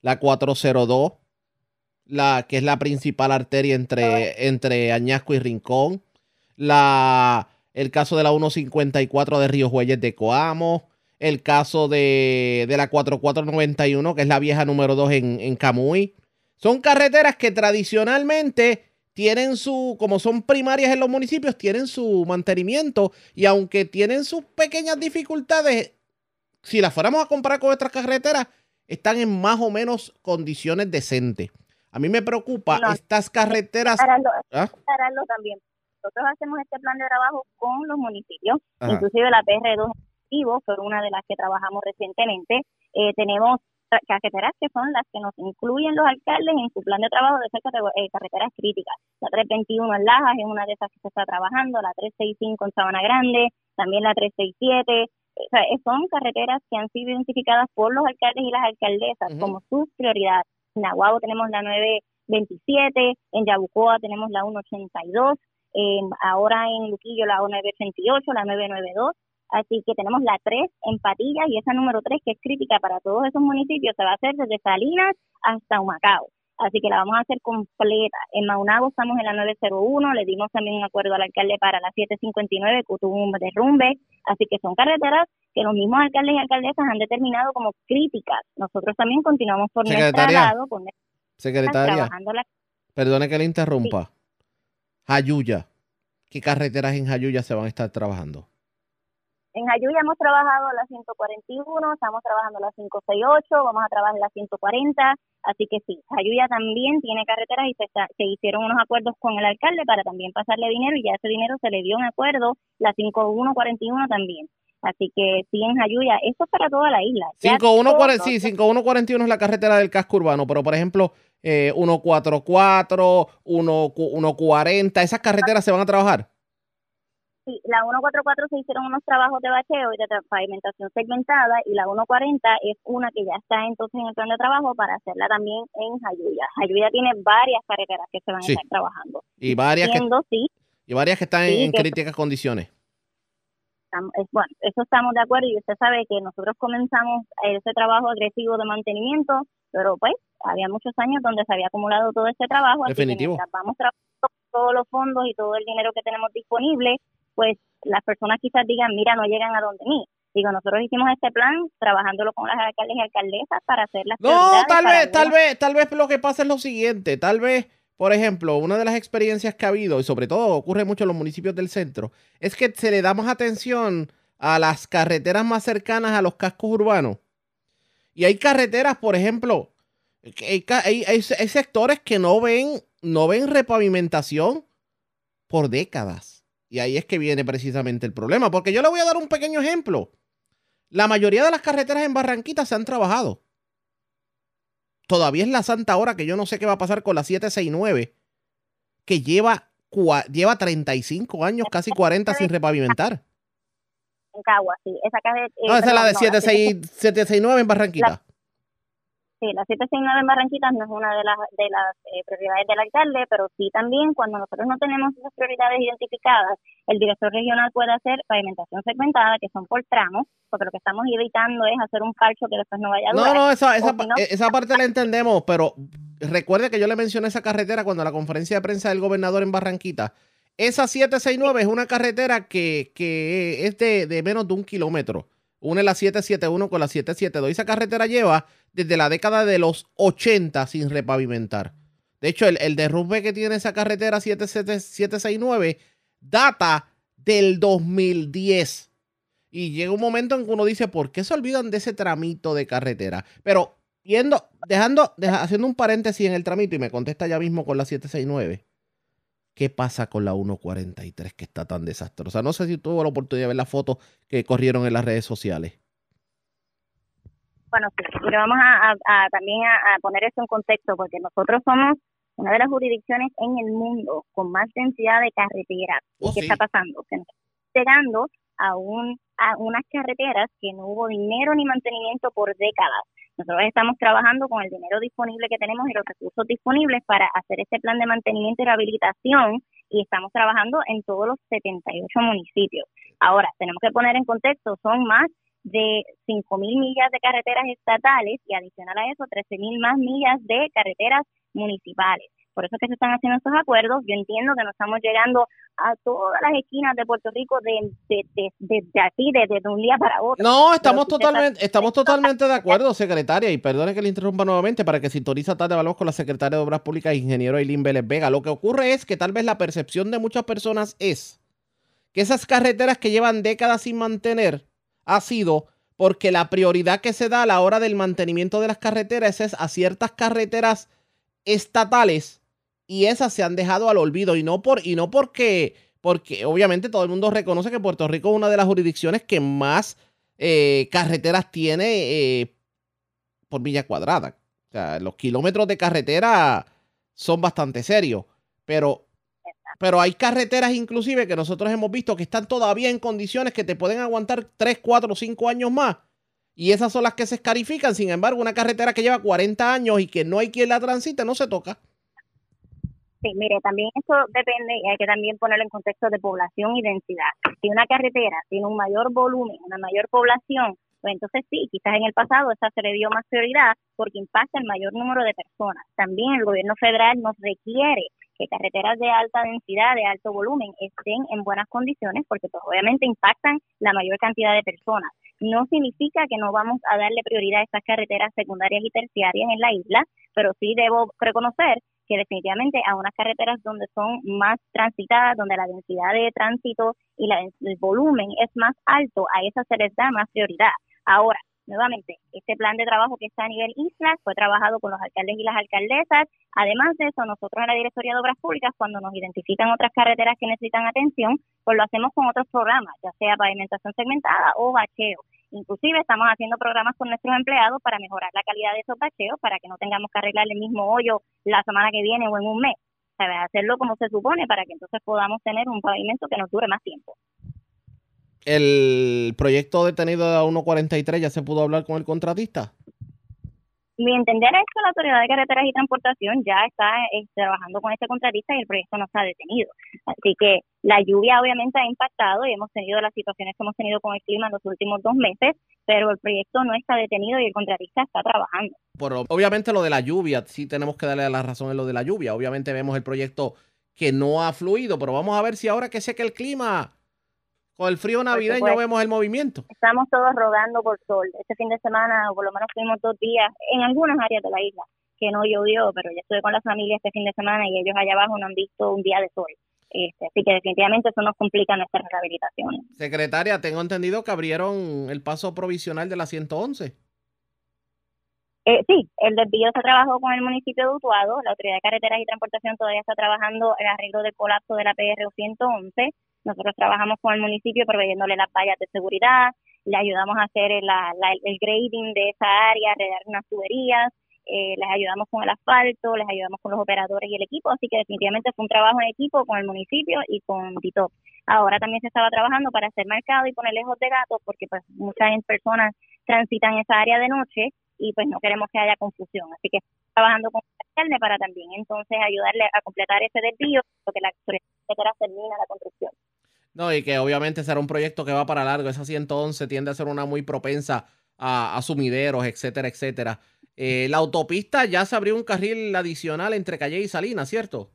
la 402, la que es la principal arteria entre, entre Añasco y Rincón, la, el caso de la 154 de Río Jueyes de Coamo, el caso de, de la 4491, que es la vieja número 2 en, en Camuy. Son carreteras que tradicionalmente tienen su, como son primarias en los municipios, tienen su mantenimiento y aunque tienen sus pequeñas dificultades, si las fuéramos a comparar con otras carreteras, están en más o menos condiciones decentes. A mí me preocupa No. estas carreteras. ¿Ah? también. Nosotros hacemos este plan de trabajo con los municipios, Ajá. inclusive la PR2 Activo fue una de las que trabajamos recientemente. Eh, tenemos carreteras que son las que nos incluyen los alcaldes en su plan de trabajo de esas eh, carreteras críticas. La 321 en Lajas es una de esas que se está trabajando, la 365 en Sabana Grande, también la 367. O sea, eh, son carreteras que han sido identificadas por los alcaldes y las alcaldesas como sus prioridades. En Nahuabo tenemos la 927, en Yabucoa tenemos la 182, en- ahora en Luquillo la 988, la 992. Así que tenemos la 3 en Patillas y esa número 3 que es crítica para todos esos municipios se va a hacer desde Salinas hasta Humacao. Así que la vamos a hacer completa. En Maunabo estamos en la 901, le dimos también un acuerdo al alcalde para la 759, que tuvo un derrumbe. Así que son carreteras que los mismos alcaldes y alcaldesas han determinado como críticas. Nosotros también continuamos por nuestro Secretaria. lado, nuestra- Secretaria, trabajando la perdone que le interrumpa. Jayuya. ¿Qué carreteras en Jayuya se van a estar trabajando? En Jayuya hemos trabajado la 141, estamos trabajando la 568, vamos a trabajar la 140, así que sí, Jayuya también tiene carreteras y se, está- se hicieron unos acuerdos con el alcalde para también pasarle dinero y ya ese dinero se le dio un acuerdo, la 5141 también. Así que sí, en Jayuya, esto es para toda la isla. Ya 5140, todo- sí, 5141 es la carretera del casco urbano, pero por ejemplo, eh, 144, 1, 140, esas carreteras se van a trabajar. Sí, la 144 se hicieron unos trabajos de bacheo y de pavimentación segmentada y la 140 es una que ya está entonces en el plan de trabajo para hacerla también en Jayuya. Jayuya tiene varias carreteras que se van Sí. a estar trabajando. Y varias que, sí, y varias que están en, que- críticas condiciones. Es- bueno, eso estamos de acuerdo y usted sabe que nosotros comenzamos ese trabajo agresivo de mantenimiento, pero pues había muchos años donde se había acumulado todo este trabajo, así que Definitivo. vamos trabajando todos los fondos y todo el dinero que tenemos disponible, pues las personas quizás digan, mira, no llegan a donde mí. Digo, nosotros hicimos este plan trabajándolo con las alcaldes y alcaldesas para hacer las No, tal vez, tal vez, tal vez lo que pasa es lo siguiente, tal vez, por ejemplo, una de las experiencias que ha habido, y sobre todo ocurre mucho en los municipios del centro, es que se le da más atención a las carreteras más cercanas a los cascos urbanos. Y hay carreteras, por ejemplo, Hay, hay- hay sectores que no ven, no ven repavimentación por décadas. Y ahí es que viene precisamente el problema. Porque yo le voy a dar un pequeño ejemplo. La mayoría de las carreteras en Barranquita se han trabajado. Todavía es la santa hora que yo no sé qué va a pasar con la 769, que lleva, lleva 35 años, casi 40 sin repavimentar. En Cagua, sí. Esa calle, eh, No, esa es la de no, 76 769 en Barranquita. Sí, la 769 en Barranquitas no es una de las, de las eh, prioridades del alcalde, pero sí también cuando nosotros no tenemos esas prioridades identificadas, el director regional puede hacer pavimentación segmentada, que son por tramos, porque lo que estamos evitando es hacer un parcho que después no vaya a No, durar. no, esa, O esa, no, eh, esa parte la entendemos, pero recuerde que yo le mencioné esa carretera cuando la conferencia de prensa del gobernador en Barranquita. Esa 769 es una carretera que, que es de, de menos de un kilómetro. Une la 771 con la 772. Y esa carretera lleva desde la década de los 80 sin repavimentar. De hecho, el, el derrumbe que tiene esa carretera 77 769 data del 2010. Y llega un momento en que uno dice, ¿por qué se olvidan de ese tramito de carretera? Pero yendo, dejando, deja- haciendo un paréntesis en el tramito y me contesta ya mismo con la 769. ¿Qué pasa con la 143 que está tan desastrosa? No sé si tuvo la oportunidad de ver las fotos que corrieron en las redes sociales. bueno, sí, le vamos a, a- a también a, a poner eso en contexto, porque nosotros somos una de las jurisdicciones en el mundo con más densidad de carreteras. ¿Y Oh, qué sí. está pasando? Que nos está llegando a, un, a unas carreteras que no hubo dinero ni mantenimiento por décadas. Nosotros estamos trabajando con el dinero disponible que tenemos y los recursos disponibles para hacer este plan de mantenimiento y rehabilitación y estamos trabajando en todos los 78 municipios. Ahora, tenemos que poner en contexto, son más de 5.000 millas de carreteras estatales y adicional a eso 13.000 más millas de carreteras municipales. Por eso es que se están haciendo estos acuerdos. Yo entiendo que no estamos llegando a todas las esquinas de Puerto Rico de, de, de, de, de aquí, de, de un día para otro. No, estamos está- totalmente, estamos totalmente de acuerdo, secretaria, y perdone que le interrumpa nuevamente para que sintoniza tarde hablamos con la secretaria de Obras Públicas, ingeniero Eileen Vélez Vega. Lo que ocurre es que tal vez la percepción de muchas personas es que esas carreteras que llevan décadas sin mantener ha sido porque la prioridad que se da a la hora del mantenimiento de las carreteras es a ciertas carreteras estatales y esas se han dejado al olvido y no por y no porque porque obviamente todo el mundo reconoce que Puerto Rico es una de las jurisdicciones que más eh, carreteras tiene eh, por milla cuadrada. O sea, los kilómetros de carretera son bastante serios, pero pero hay carreteras inclusive que nosotros hemos visto que están todavía en condiciones que te pueden aguantar 3, 4, 5 años más. Y esas son las que se escarifican. Sin embargo, una carretera que lleva 40 años y que no hay quien la transite, no se toca. Sí, mire, también eso depende y hay que también ponerlo en contexto de población y densidad. Si una carretera tiene un mayor volumen, una mayor población, pues entonces sí, quizás en el pasado esa se le dio más prioridad porque impacta el mayor número de personas. También el gobierno federal nos requiere que carreteras de alta densidad, de alto volumen, estén en buenas condiciones porque pues obviamente impactan la mayor cantidad de personas. No significa que no vamos a darle prioridad a estas carreteras secundarias y terciarias en la isla, pero sí debo reconocer que definitivamente a unas carreteras donde son más transitadas, donde la densidad de tránsito y la, el volumen es más alto, a esas se les da más prioridad. Ahora, nuevamente, este plan de trabajo que está a nivel isla fue trabajado con los alcaldes y las alcaldesas. Además de eso, nosotros en la Directoría de Obras Públicas, cuando nos identifican otras carreteras que necesitan atención, pues lo hacemos con otros programas, ya sea pavimentación segmentada o bacheo. Inclusive estamos haciendo programas con nuestros empleados para mejorar la calidad de esos bacheos, para que no tengamos que arreglar el mismo hoyo la semana que viene o en un mes. ¿Sabes? Hacerlo como se supone para que entonces podamos tener un pavimento que nos dure más tiempo. El proyecto detenido de 143 ya se pudo hablar con el contratista. Mi entender es que la Autoridad de Carreteras y Transportación ya está eh, trabajando con este contratista y el proyecto no está detenido. Así que la lluvia obviamente ha impactado y hemos tenido las situaciones que hemos tenido con el clima en los últimos dos meses, pero el proyecto no está detenido y el contratista está trabajando. Obviamente lo de la lluvia, sí tenemos que darle la razón en lo de la lluvia. Obviamente vemos el proyecto que no ha fluido, pero vamos a ver si ahora que seca el clima, con el frío navideño supuesto. vemos el movimiento. Estamos todos rogando por sol. Este fin de semana, o por lo menos fuimos dos días en algunas áreas de la isla que no llovió, pero yo estuve con la familia este fin de semana y ellos allá abajo no han visto un día de sol. Este, así que definitivamente eso nos complica nuestra rehabilitación. Secretaria, tengo entendido que abrieron el paso provisional de la 111. Eh, sí, el desvío se trabajó con el municipio de Utuado, la Autoridad de Carreteras y Transportación todavía está trabajando el arreglo del colapso de la PR 111. Nosotros trabajamos con el municipio proveyéndole las vallas de seguridad, le ayudamos a hacer el, el grading de esa área, arreglar unas tuberías, eh, les ayudamos con el asfalto, les ayudamos con los operadores y el equipo, así que definitivamente fue un trabajo en equipo con el municipio y con Tito. Ahora también se estaba trabajando para hacer mercado y poner lejos de gatos porque pues muchas personas transitan esa área de noche y pues no queremos que haya confusión, así que trabajando con el para también entonces ayudarle a completar ese desvío porque la termina la construcción. No, y que obviamente será un proyecto que va para largo. Esa 111 tiende a ser una muy propensa a, sumideros, etcétera, etcétera. Eh, la autopista ya se abrió un carril adicional entre Calle y Salinas, ¿cierto?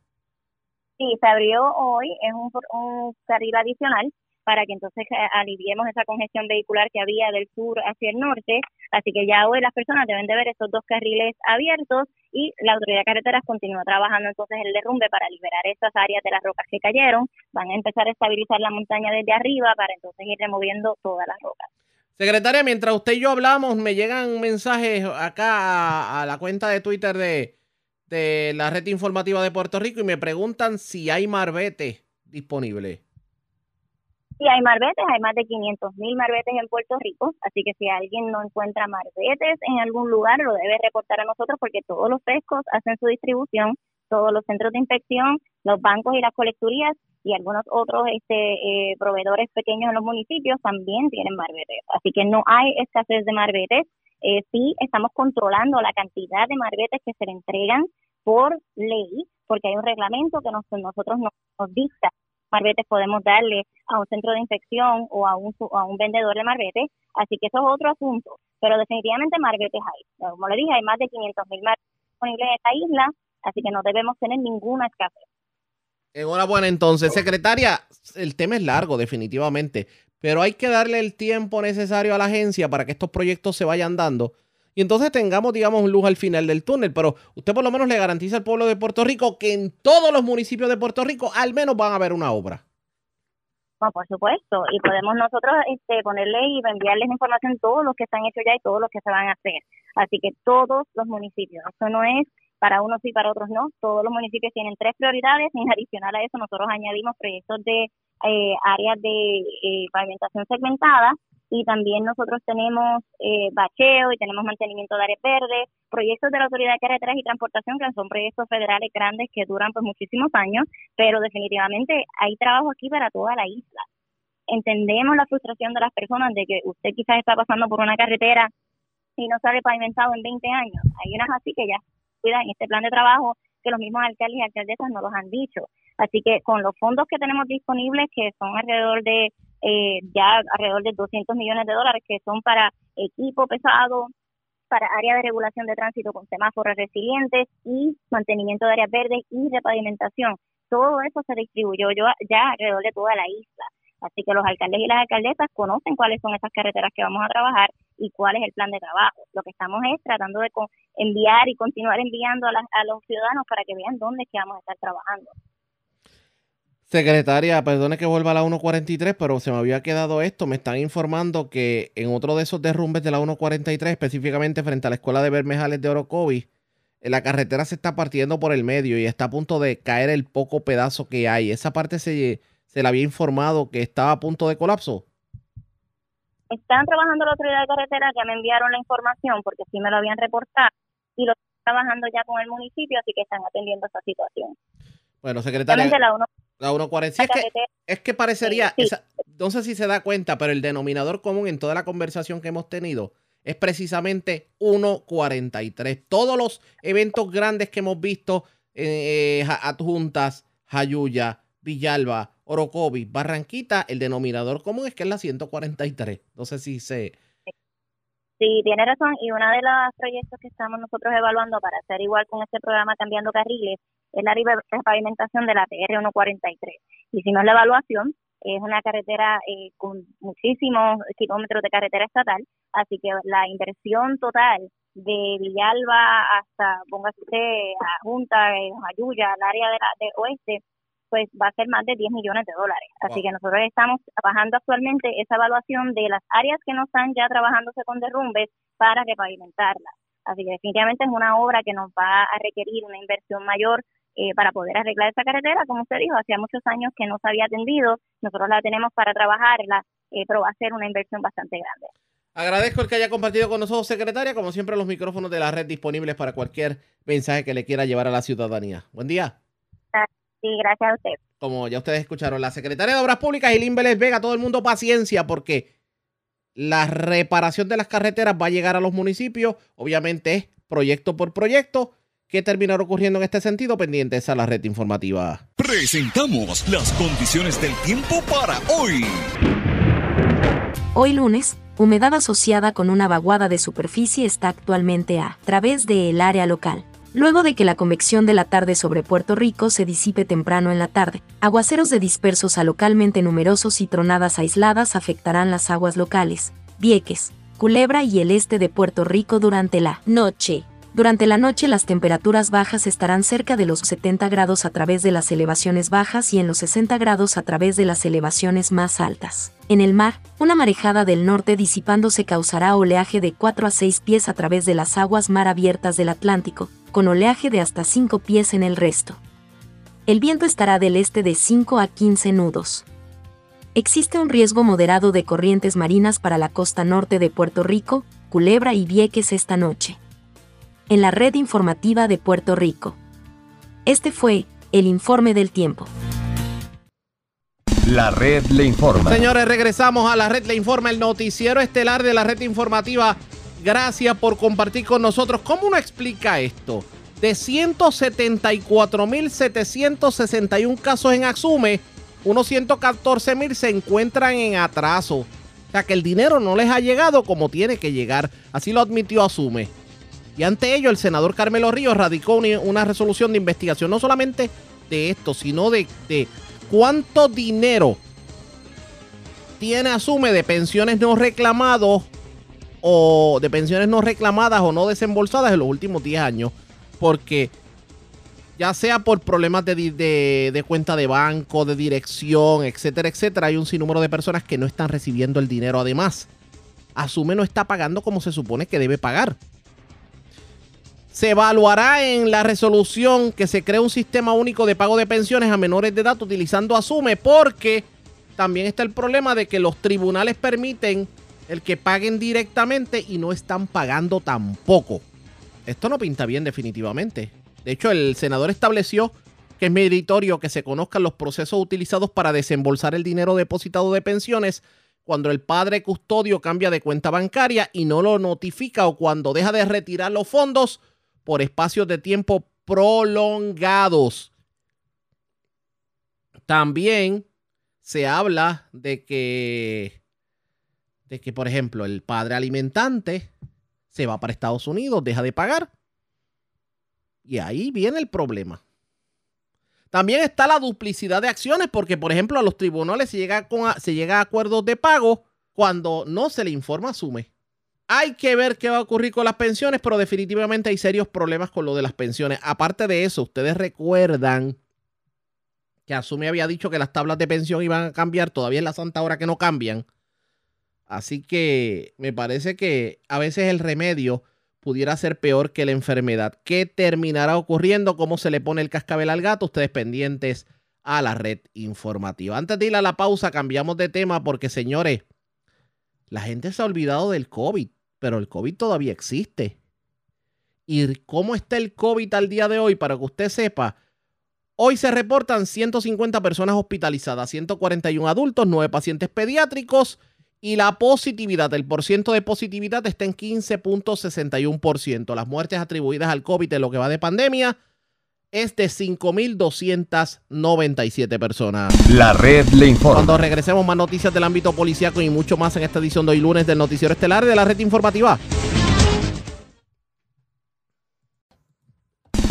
Sí, se abrió hoy, es un, un carril adicional para que entonces eh, aliviemos esa congestión vehicular que había del sur hacia el norte. Así que ya hoy las personas deben de ver esos dos carriles abiertos y la autoridad de carreteras continúa trabajando entonces el derrumbe para liberar esas áreas de las rocas que cayeron. Van a empezar a estabilizar la montaña desde arriba para entonces ir removiendo todas las rocas. Secretaria, mientras usted y yo hablamos, me llegan mensajes acá a, la cuenta de Twitter de, de la red informativa de Puerto Rico y me preguntan si hay marbete disponible. Sí, hay marbetes, hay más de 500 mil marbetes en Puerto Rico, así que si alguien no encuentra marbetes en algún lugar, lo debe reportar a nosotros porque todos los pescos hacen su distribución, todos los centros de inspección, los bancos y las colecturías y algunos otros este, eh, proveedores pequeños en los municipios también tienen marbetes. Así que no hay escasez de marbetes. Eh, sí estamos controlando la cantidad de marbetes que se le entregan por ley, porque hay un reglamento que nosotros nos, nos dicta marbetes podemos darle a un centro de infección o a un, a un vendedor de marbetes, así que eso es otro asunto, pero definitivamente marbetes hay. Como le dije, hay más de 500 mil marbetes disponibles en esta isla, así que no debemos tener ninguna escasez. Enhorabuena entonces, secretaria, el tema es largo definitivamente, pero hay que darle el tiempo necesario a la agencia para que estos proyectos se vayan dando y entonces tengamos, digamos, luz al final del túnel. Pero usted por lo menos le garantiza al pueblo de Puerto Rico que en todos los municipios de Puerto Rico al menos van a haber una obra. Bueno, por supuesto, y podemos nosotros este, ponerle y enviarles información todos los que están hechos ya y todos los que se van a hacer. Así que todos los municipios, esto no es para unos y para otros no, todos los municipios tienen tres prioridades y adicional a eso nosotros añadimos proyectos de eh, áreas de eh, pavimentación segmentada y también nosotros tenemos eh, bacheo y tenemos mantenimiento de áreas verdes, proyectos de la Autoridad de Carreteras y Transportación que son proyectos federales grandes que duran pues muchísimos años, pero definitivamente hay trabajo aquí para toda la isla. Entendemos la frustración de las personas de que usted quizás está pasando por una carretera y no sale pavimentado en 20 años. Hay unas así que ya cuidan este plan de trabajo que los mismos alcaldes y alcaldesas no los han dicho. Así que con los fondos que tenemos disponibles, que son alrededor de eh, ya alrededor de 200 millones de dólares que son para equipo pesado, para área de regulación de tránsito con semáforos resilientes y mantenimiento de áreas verdes y repavimentación. Todo eso se distribuyó ya alrededor de toda la isla. Así que los alcaldes y las alcaldesas conocen cuáles son esas carreteras que vamos a trabajar y cuál es el plan de trabajo. Lo que estamos es tratando de enviar y continuar enviando a, a los ciudadanos para que vean dónde es que vamos a estar trabajando. Secretaria, perdone que vuelva a la 143, pero se me había quedado esto. Me están informando que en otro de esos derrumbes de la 143, específicamente frente a la escuela de Bermejales de Orocovi, la carretera se está partiendo por el medio y está a punto de caer el poco pedazo que hay. Esa parte se, se le había informado que estaba a punto de colapso. Están trabajando la autoridad de carretera, ya me enviaron la información porque sí me lo habían reportado y lo están trabajando ya con el municipio, así que están atendiendo esa situación. Bueno, secretaria. La 1.40. es, que, es que parecería, no sé si se da cuenta, pero el denominador común en toda la conversación que hemos tenido es precisamente 1.43. Todos los eventos grandes que hemos visto, eh, Adjuntas, Jayuya, Villalba, Orocovi, Barranquita, el denominador común es que es la 143. No sé si se... Sí, tiene razón. Y uno de los proyectos que estamos nosotros evaluando para hacer igual con este programa Cambiando Carriles es la repavimentación de la PR 143. Hicimos la evaluación, es una carretera eh, con muchísimos kilómetros de carretera estatal, así que la inversión total de Villalba hasta, póngase usted, a Junta, eh, Ayuya, al área de la, de oeste, pues va a ser más de 10 millones de dólares. Así que nosotros estamos trabajando actualmente esa evaluación de las áreas que no están ya trabajándose con derrumbes para repavimentarlas. Así que definitivamente es una obra que nos va a requerir una inversión mayor eh, para poder arreglar esa carretera. Como usted dijo, hacía muchos años que no se había atendido, nosotros la tenemos para trabajarla, eh, pero va a ser una inversión bastante grande. Agradezco el que haya compartido con nosotros, secretaria. Como siempre, los micrófonos de la red disponibles para cualquier mensaje que le quiera llevar a la ciudadanía. Buen día. Sí, gracias a usted. Como ya ustedes escucharon, la secretaria de Obras Públicas, Ilín Vélez Vega, todo el mundo paciencia porque la reparación de las carreteras va a llegar a los municipios. Obviamente es proyecto por proyecto. ¿Qué terminará ocurriendo en este sentido? Pendientes a la red informativa. Presentamos las condiciones del tiempo para hoy. Hoy lunes, humedad asociada con una vaguada de superficie está actualmente a través del área local. Luego de que la convección de la tarde sobre Puerto Rico se disipe temprano en la tarde, aguaceros de dispersos a localmente numerosos y tronadas aisladas afectarán las aguas locales, Vieques, Culebra y el este de Puerto Rico durante la noche. Durante la noche las temperaturas bajas estarán cerca de los 70 grados a través de las elevaciones bajas y en los 60 grados a través de las elevaciones más altas. En el mar, una marejada del norte disipándose causará oleaje de 4 a 6 pies a través de las aguas mar abiertas del Atlántico, con oleaje de hasta 5 pies en el resto. El viento estará del este de 5 a 15 nudos. Existe un riesgo moderado de corrientes marinas para la costa norte de Puerto Rico, Culebra y Vieques esta noche en la red informativa de Puerto Rico. Este fue el informe del tiempo. La red le informa. Señores, regresamos a la red le informa, el noticiero estelar de la red informativa. Gracias por compartir con nosotros. ¿Cómo uno explica esto? De 174.761 casos en Asume, unos 114.000 se encuentran en atraso. O sea que el dinero no les ha llegado como tiene que llegar. Así lo admitió Asume. Y ante ello, el senador Carmelo Ríos radicó una, resolución de investigación, no solamente de esto, sino de, de cuánto dinero tiene Asume de pensiones no reclamados o de pensiones no reclamadas o no desembolsadas en los últimos 10 años. Porque ya sea por problemas de, de, cuenta de banco, de dirección, etcétera, etcétera, hay un sinnúmero de personas que no están recibiendo el dinero. Además, Asume no está pagando como se supone que debe pagar. Se evaluará en la resolución que se cree un sistema único de pago de pensiones a menores de edad utilizando Asume, porque también está el problema de que los tribunales permiten el que paguen directamente y no están pagando tampoco. Esto no pinta bien definitivamente. De hecho, el senador estableció que es meritorio que se conozcan los procesos utilizados para desembolsar el dinero depositado de pensiones cuando el padre custodio cambia de cuenta bancaria y no lo notifica o cuando deja de retirar los fondos por espacios de tiempo prolongados. También se habla de que, de que, por ejemplo, el padre alimentante se va para Estados Unidos, deja de pagar. Y ahí viene el problema. También está la duplicidad de acciones, porque, por ejemplo, a los tribunales se llega, con, se llega a acuerdos de pago cuando no se le informa a SUME. Hay que ver qué va a ocurrir con las pensiones, pero definitivamente hay serios problemas con lo de las pensiones. Aparte de eso, ustedes recuerdan que Asume había dicho que las tablas de pensión iban a cambiar, todavía es la santa hora que no cambian. Así que me parece que a veces el remedio pudiera ser peor que la enfermedad. ¿Qué terminará ocurriendo? ¿Cómo se le pone el cascabel al gato? Ustedes pendientes a la red informativa. Antes de ir a la pausa, cambiamos de tema porque, señores, la gente se ha olvidado del COVID pero el COVID todavía existe. ¿Y cómo está el COVID al día de hoy? Para que usted sepa, hoy se reportan 150 personas hospitalizadas, 141 adultos, 9 pacientes pediátricos y la positividad, el porciento de positividad está en 15.61%. Las muertes atribuidas al COVID en lo que va de pandemia es de 5.297 personas. La red le informa. Cuando regresemos más noticias del ámbito policíaco y mucho más en esta edición de hoy lunes del Noticiero Estelar de la red informativa.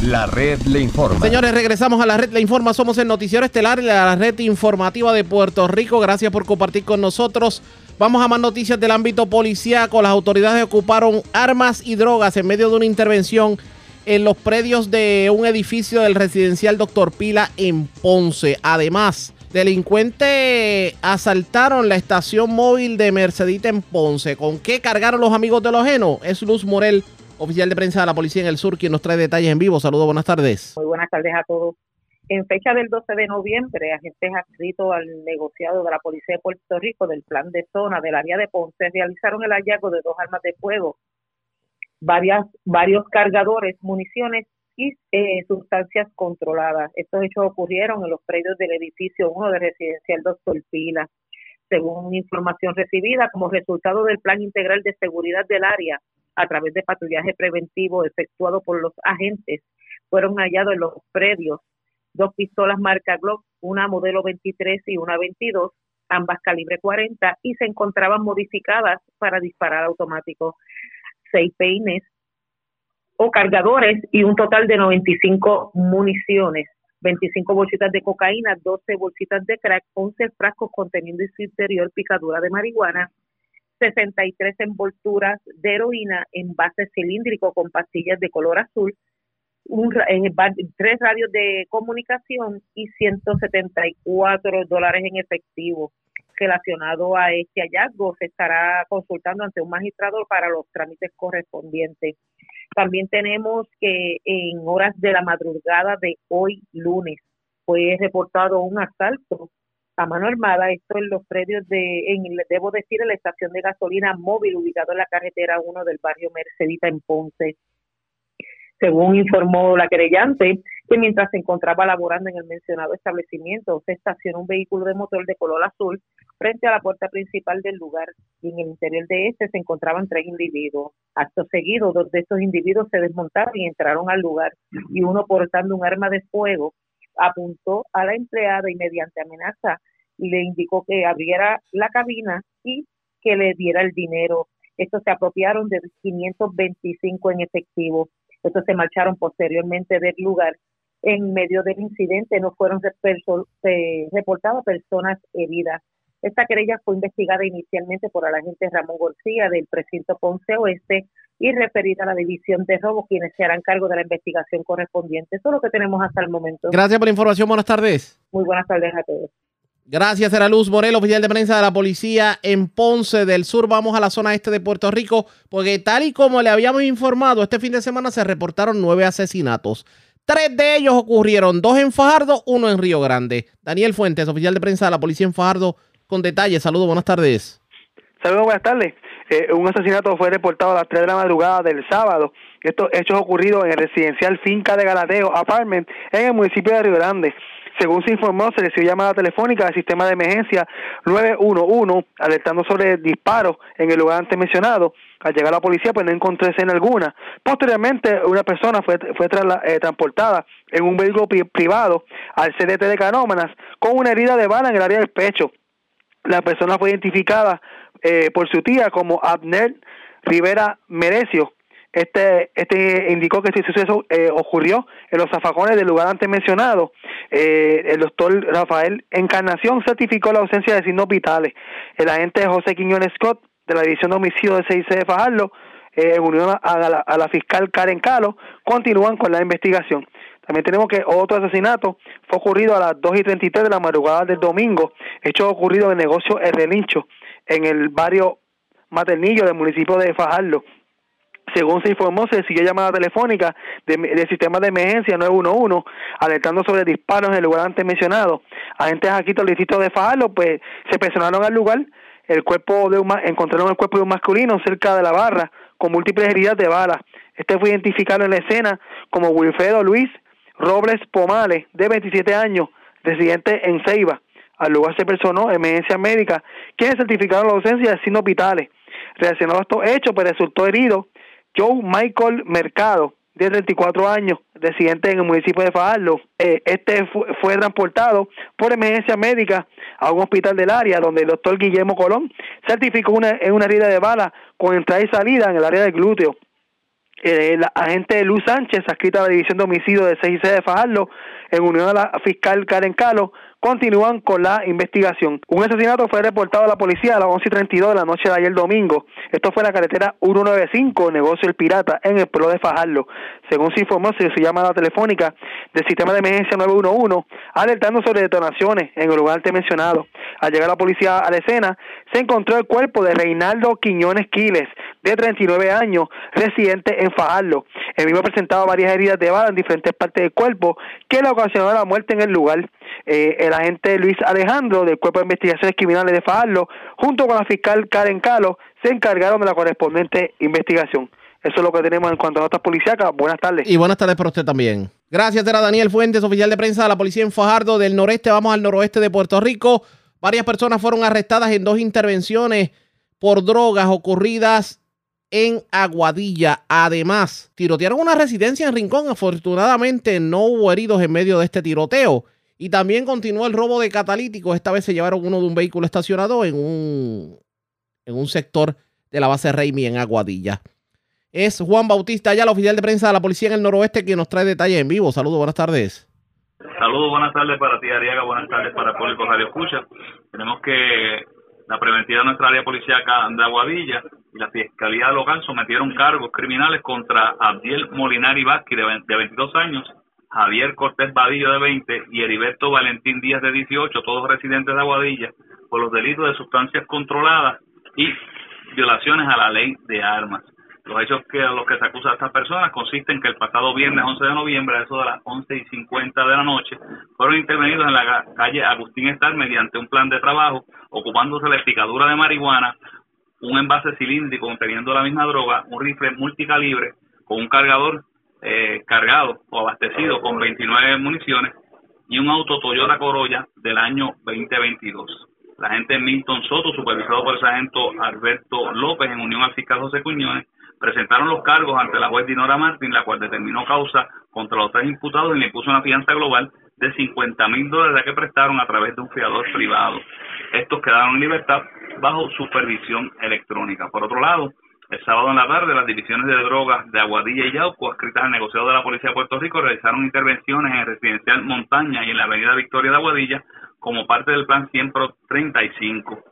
La red le informa. Señores, regresamos a la red le informa. Somos el Noticiero Estelar de la red informativa de Puerto Rico. Gracias por compartir con nosotros. Vamos a más noticias del ámbito policíaco. Las autoridades ocuparon armas y drogas en medio de una intervención en los predios de un edificio del residencial Doctor Pila en Ponce. Además, delincuentes asaltaron la estación móvil de Mercedita en Ponce. ¿Con qué cargaron los amigos de los ajeno? Es Luz Morel oficial de prensa de la policía en el sur, quien nos trae detalles en vivo. Saludos, buenas tardes. Muy buenas tardes a todos. En fecha del 12 de noviembre, agentes adscritos al negociado de la Policía de Puerto Rico del plan de zona del área de Ponce realizaron el hallazgo de dos armas de fuego, varias, varios cargadores, municiones y eh, sustancias controladas. Estos hechos ocurrieron en los predios del edificio 1 de residencial Doctor Pila. Según información recibida como resultado del Plan Integral de Seguridad del Área, a través de patrullaje preventivo efectuado por los agentes, fueron hallados en los predios dos pistolas marca Glock, una modelo 23 y una 22, ambas calibre 40, y se encontraban modificadas para disparar automático. Seis peines o cargadores y un total de 95 municiones. 25 bolsitas de cocaína, 12 bolsitas de crack, 11 frascos conteniendo en su interior picadura de marihuana, 63 envolturas de heroína en base cilíndrico con pastillas de color azul, un, eh, tres radios de comunicación y 174 dólares en efectivo. Relacionado a este hallazgo, se estará consultando ante un magistrado para los trámites correspondientes. También tenemos que en horas de la madrugada de hoy lunes fue reportado un asalto a mano armada, esto en los predios de, en, debo decir, en la estación de gasolina móvil ubicado en la carretera 1 del barrio Mercedita en Ponce. Según informó la querellante, que mientras se encontraba laborando en el mencionado establecimiento, se estacionó un vehículo de motor de color azul frente a la puerta principal del lugar y en el interior de este se encontraban tres individuos. Acto seguido, dos de estos individuos se desmontaron y entraron al lugar y uno portando un arma de fuego apuntó a la empleada y mediante amenaza le indicó que abriera la cabina y que le diera el dinero. Estos se apropiaron de 525 en efectivo. Estos se marcharon posteriormente del lugar. En medio del incidente no fueron reportadas personas heridas. Esta querella fue investigada inicialmente por el agente Ramón García del precinto Ponce Oeste y referida a la división de robo, quienes se harán cargo de la investigación correspondiente. Eso es lo que tenemos hasta el momento. Gracias por la información. Buenas tardes. Muy buenas tardes a todos. Gracias, era Luz Morel, oficial de prensa de la policía en Ponce del Sur. Vamos a la zona este de Puerto Rico, porque tal y como le habíamos informado, este fin de semana se reportaron nueve asesinatos. Tres de ellos ocurrieron, dos en Fajardo, uno en Río Grande. Daniel Fuentes, oficial de prensa de la policía en Fajardo, con detalles. Saludos, buenas tardes. Saludos, buenas tardes. Eh, un asesinato fue reportado a las 3 de la madrugada del sábado. Estos hechos ocurridos en el residencial Finca de Galateo Apartment en el municipio de Río Grande. Según se informó, se recibió llamada telefónica del sistema de emergencia 911 alertando sobre disparos en el lugar antes mencionado. Al llegar la policía, pues no encontró escena alguna. Posteriormente, una persona fue, fue eh, transportada en un vehículo privado al CDT de Canómanas con una herida de bala en el área del pecho. La persona fue identificada eh, por su tía como Abner Rivera Merecio, este, este indicó que este suceso eh, ocurrió en los zafacones del lugar antes mencionado. Eh, el doctor Rafael Encarnación certificó la ausencia de signos vitales. El agente José Quiñones Scott de la División de Homicidio de CIC de Fajardo, eh, en unión a la, a la fiscal Karen Calo, continúan con la investigación. También tenemos que otro asesinato fue ocurrido a las 2 y 33 de la madrugada del domingo, hecho ocurrido en el negocio El Relincho, en el barrio Maternillo del municipio de Fajardo. Según se informó, se siguió llamada telefónica del sistema de emergencia 911, alertando sobre disparos en el lugar antes mencionado. Agentes aquí del distrito de Fajardo, pues, se personaron al lugar. El cuerpo de un, encontraron el cuerpo de un masculino cerca de la barra, con múltiples heridas de bala. Este fue identificado en la escena como Wilfredo Luis Robles Pomales, de 27 años, residente en Ceiba. Al lugar se personó emergencia médica, quienes certificaron la ausencia de signos vitales. Relacionado a estos hechos, pues resultó herido Joe Michael Mercado, de 34 años, residente en el municipio de Fajardo. Eh, este fue, transportado por emergencia médica a un hospital del área donde el doctor Guillermo Colón certificó una, una herida de bala con entrada y salida en el área del glúteo. Eh, la agente Luz Sánchez, adscrita a la División de Homicidio de CIC de Fajardo, en unión a la fiscal Karen Calo, continúan con la investigación. Un asesinato fue reportado a la policía a las 11 y 32 de la noche de ayer domingo. Esto fue en la carretera 195, negocio El Pirata, en el pueblo de Fajardo. Según se informó, se hizo llamada telefónica del sistema de emergencia 911, alertando sobre detonaciones en el lugar mencionado. Al llegar la policía a la escena, se encontró el cuerpo de Reinaldo Quiñones Quiles, de 39 años, residente en Fajardo. El mismo presentaba varias heridas de bala en diferentes partes del cuerpo que le ocasionó la muerte en el lugar. Eh, el agente Luis Alejandro del Cuerpo de Investigaciones Criminales de Fajardo, junto con la fiscal Karen Calo, se encargaron de la correspondiente investigación. Eso es lo que tenemos en cuanto a notas policíacas. Buenas tardes. Y buenas tardes para usted también. Gracias, era Daniel Fuentes, oficial de prensa de la policía en Fajardo del noreste. Vamos al noroeste de Puerto Rico. Varias personas fueron arrestadas en dos intervenciones por drogas ocurridas en Aguadilla. Además, tirotearon una residencia en Rincón. Afortunadamente no hubo heridos en medio de este tiroteo. Y también continuó el robo de catalíticos. Esta vez se llevaron uno de un vehículo estacionado en un, en un sector de la base Raimi en Aguadilla. Es Juan Bautista, ya el oficial de prensa de la policía en el noroeste, quien nos trae detalles en vivo. Saludos, buenas tardes. Saludos, buenas tardes para ti, Ariaga. Buenas tardes para el público Radio Escucha. Tenemos que la preventiva de nuestra área policíaca de Aguadilla y la Fiscalía Local sometieron cargos criminales contra Abdiel Molinari Vázquez, de 22 años, Javier Cortés Badillo, de 20, y Heriberto Valentín Díaz, de 18, todos residentes de Aguadilla, por los delitos de sustancias controladas y violaciones a la ley de armas. Los hechos que los que se acusa a estas personas consisten en que el pasado viernes 11 de noviembre, a eso de las 11 y 50 de la noche, fueron intervenidos en la calle Agustín Estar mediante un plan de trabajo, ocupándose la picadura de marihuana, un envase cilíndrico conteniendo la misma droga, un rifle multicalibre con un cargador eh, cargado o abastecido con 29 municiones y un auto Toyota Corolla del año 2022. La agente Milton Soto, supervisado por el sargento Alberto López en unión al fiscal José Cuñones, presentaron los cargos ante la juez Dinora Martín, la cual determinó causa contra los tres imputados y le puso una fianza global de 50 mil dólares que prestaron a través de un fiador privado. Estos quedaron en libertad bajo supervisión electrónica. Por otro lado, el sábado en la tarde, las divisiones de drogas de Aguadilla y Yauco, adscritas al negociado de la Policía de Puerto Rico, realizaron intervenciones en el residencial Montaña y en la avenida Victoria de Aguadilla como parte del plan 135.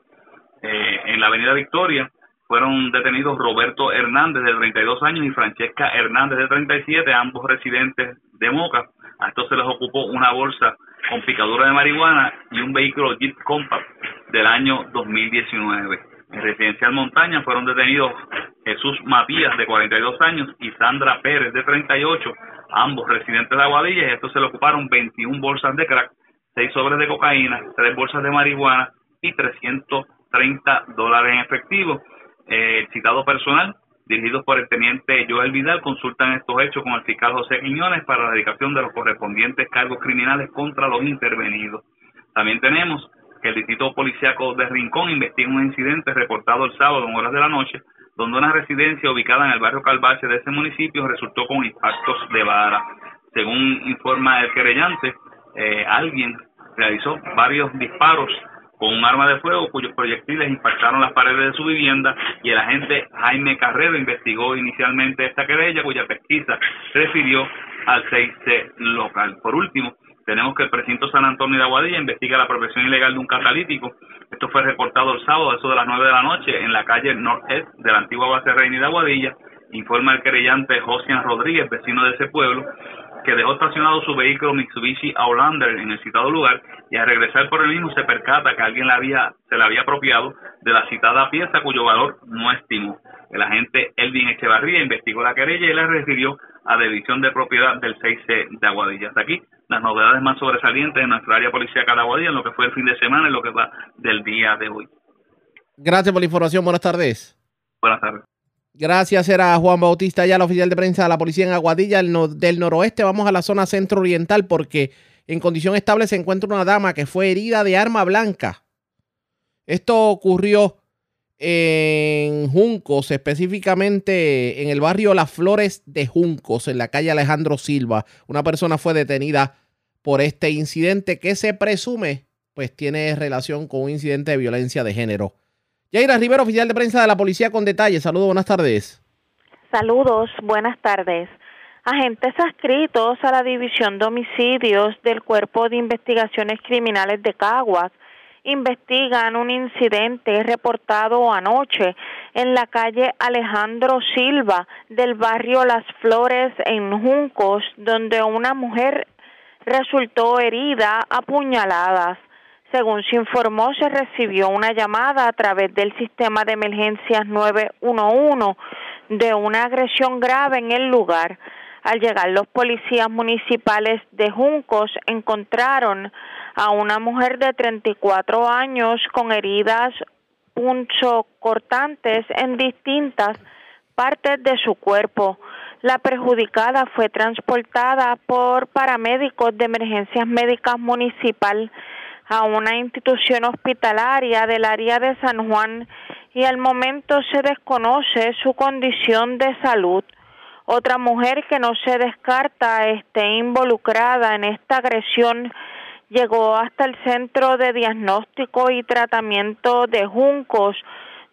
Eh, en la avenida Victoria, fueron detenidos Roberto Hernández, de 32 años, y Francesca Hernández, de 37, ambos residentes de Moca. A estos se les ocupó una bolsa con picadura de marihuana y un vehículo Jeep Compact del año 2019. En Residencial Montaña fueron detenidos Jesús Matías, de 42 años, y Sandra Pérez, de 38, ambos residentes de Aguadilla, y estos se le ocuparon 21 bolsas de crack, 6 sobres de cocaína, 3 bolsas de marihuana y 330 dólares en efectivo el eh, citado personal, dirigidos por el teniente Joel Vidal, consultan estos hechos con el fiscal José Quiñones para la dedicación de los correspondientes cargos criminales contra los intervenidos. También tenemos el Distrito Policiaco de Rincón investiga un incidente reportado el sábado en horas de la noche, donde una residencia ubicada en el barrio Calvache de ese municipio resultó con impactos de vara. Según informa el querellante, eh, alguien realizó varios disparos con un arma de fuego cuyos proyectiles impactaron las paredes de su vivienda y el agente Jaime Carrero investigó inicialmente esta querella cuya pesquisa refirió al 6C local. Por último, tenemos que el precinto San Antonio de Aguadilla investiga la profesión ilegal de un catalítico. Esto fue reportado el sábado, eso de las 9 de la noche, en la calle Norest de la antigua base Reina de Aguadilla. Informa el querellante Josian Rodríguez, vecino de ese pueblo, que dejó estacionado su vehículo Mitsubishi Outlander en el citado lugar y al regresar por el mismo se percata que alguien había, se le había apropiado de la citada pieza cuyo valor no estimó. El agente Elvin Echevarría investigó la querella y la refirió a división de propiedad del 6C de Aguadilla. Hasta aquí las novedades más sobresalientes en nuestra área policíaca de Aguadilla en lo que fue el fin de semana y lo que va del día de hoy. Gracias por la información. Buenas tardes. Buenas tardes. Gracias, era Juan Bautista, ya el oficial de prensa de la policía en Aguadilla del noroeste. Vamos a la zona centro-oriental porque en condición estable se encuentra una dama que fue herida de arma blanca. Esto ocurrió en Juncos, específicamente en el barrio Las Flores de Juncos, en la calle Alejandro Silva. Una persona fue detenida por este incidente que se presume pues tiene relación con un incidente de violencia de género. Yaira Rivera, oficial de prensa de la policía con detalles. Saludos, buenas tardes. Saludos, buenas tardes. Agentes adscritos a la División de Homicidios del Cuerpo de Investigaciones Criminales de Caguas investigan un incidente reportado anoche en la calle Alejandro Silva del barrio Las Flores en Juncos, donde una mujer resultó herida a puñaladas. Según se informó, se recibió una llamada a través del sistema de emergencias 911 de una agresión grave en el lugar. Al llegar los policías municipales de Juncos encontraron a una mujer de 34 años con heridas punzocortantes en distintas partes de su cuerpo. La perjudicada fue transportada por paramédicos de emergencias médicas municipal a una institución hospitalaria del área de San Juan y al momento se desconoce su condición de salud. Otra mujer que no se descarta esté involucrada en esta agresión llegó hasta el Centro de Diagnóstico y Tratamiento de Juncos,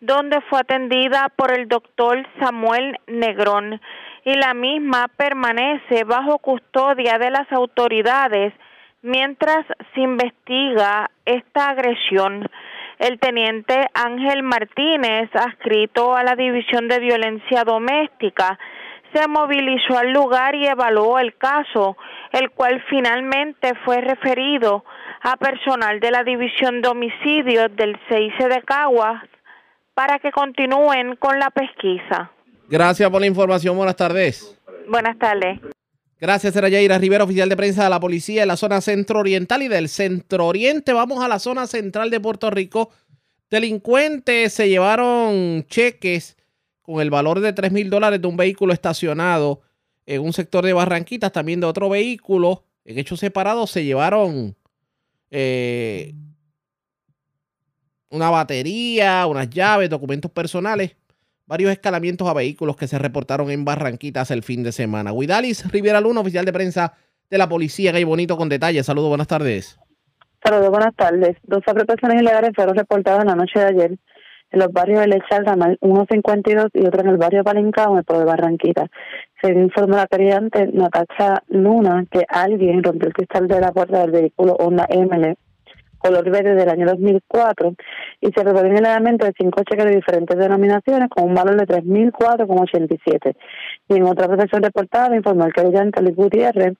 donde fue atendida por el doctor Samuel Negrón y la misma permanece bajo custodia de las autoridades mientras se investiga esta agresión. El teniente Ángel Martínez, adscrito a la División de Violencia Doméstica, se movilizó al lugar y evaluó el caso, el cual finalmente fue referido a personal de la División de Homicidios del CIC de Caguas para que continúen con la pesquisa. Gracias por la información. Buenas tardes. Buenas tardes. Gracias, era Yaira Rivera, oficial de prensa de la policía en la zona centro oriental y del centro oriente. Vamos a la zona central de Puerto Rico. Delincuentes se llevaron cheques con el valor de 3 mil dólares de un vehículo estacionado en un sector de Barranquitas, también de otro vehículo. En hechos separados se llevaron eh, una batería, unas llaves, documentos personales, varios escalamientos a vehículos que se reportaron en Barranquitas el fin de semana. Guidalis Rivera Luna, oficial de prensa de la policía, Gay Bonito con detalles. Saludos, buenas tardes. Saludos, buenas tardes. Dos apretaciones ilegales fueron reportadas en la noche de ayer en los barrios de Lechal, Ramal 152 y otro en el barrio Palencao, en el pueblo de Barranquita. Se informó la querellante Natacha Luna que alguien rompió el cristal de la puerta del vehículo Honda ML color verde del año 2004 y se reveló en el elemento de cinco cheques de diferentes denominaciones con un valor de 3.004,87. Y en otra protección reportada informó el querellante Luis Gutiérrez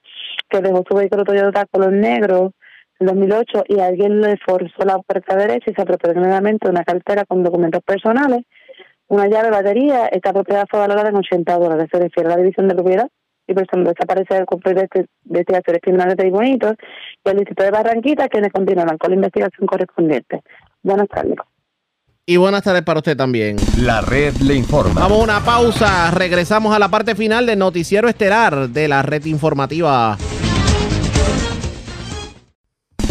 que dejó su vehículo Toyota color negro 2008 y alguien le forzó la puerta derecha y se apropió nuevamente una cartera con documentos personales, una llave, batería. Esta propiedad fue valorada en 80 dólares. Se refiere a la división de propiedad y persona desaparece del cumplir de este, investigaciones criminales de Bonitos y el Distrito de Barranquita, quienes continuarán con la investigación correspondiente. Buenas tardes. Y buenas tardes para usted también. La red le informa. Vamos a una pausa. Regresamos a la parte final del noticiero estelar de la red informativa.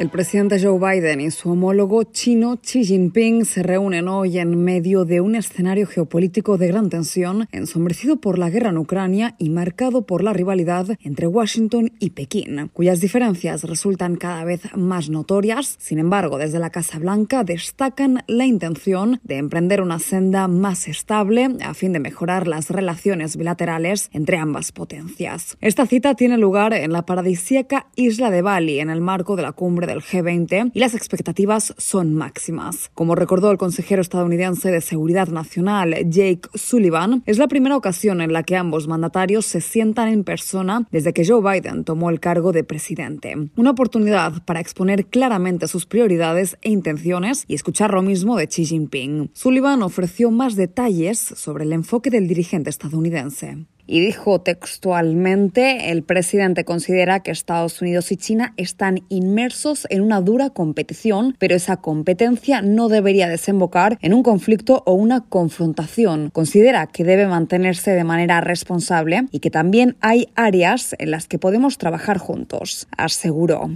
El presidente Joe Biden y su homólogo chino Xi Jinping se reúnen hoy en medio de un escenario geopolítico de gran tensión, ensombrecido por la guerra en Ucrania y marcado por la rivalidad entre Washington y Pekín, cuyas diferencias resultan cada vez más notorias. Sin embargo, desde la Casa Blanca destacan la intención de emprender una senda más estable a fin de mejorar las relaciones bilaterales entre ambas potencias. Esta cita tiene lugar en la paradisíaca isla de Bali en el marco de la cumbre del G20 y las expectativas son máximas. Como recordó el consejero estadounidense de Seguridad Nacional Jake Sullivan, es la primera ocasión en la que ambos mandatarios se sientan en persona desde que Joe Biden tomó el cargo de presidente. Una oportunidad para exponer claramente sus prioridades e intenciones y escuchar lo mismo de Xi Jinping. Sullivan ofreció más detalles sobre el enfoque del dirigente estadounidense y dijo textualmente, el presidente considera que Estados Unidos y China están inmersos en una dura competición, pero esa competencia no debería desembocar en un conflicto o una confrontación. Considera que debe mantenerse de manera responsable y que también hay áreas en las que podemos trabajar juntos, aseguró.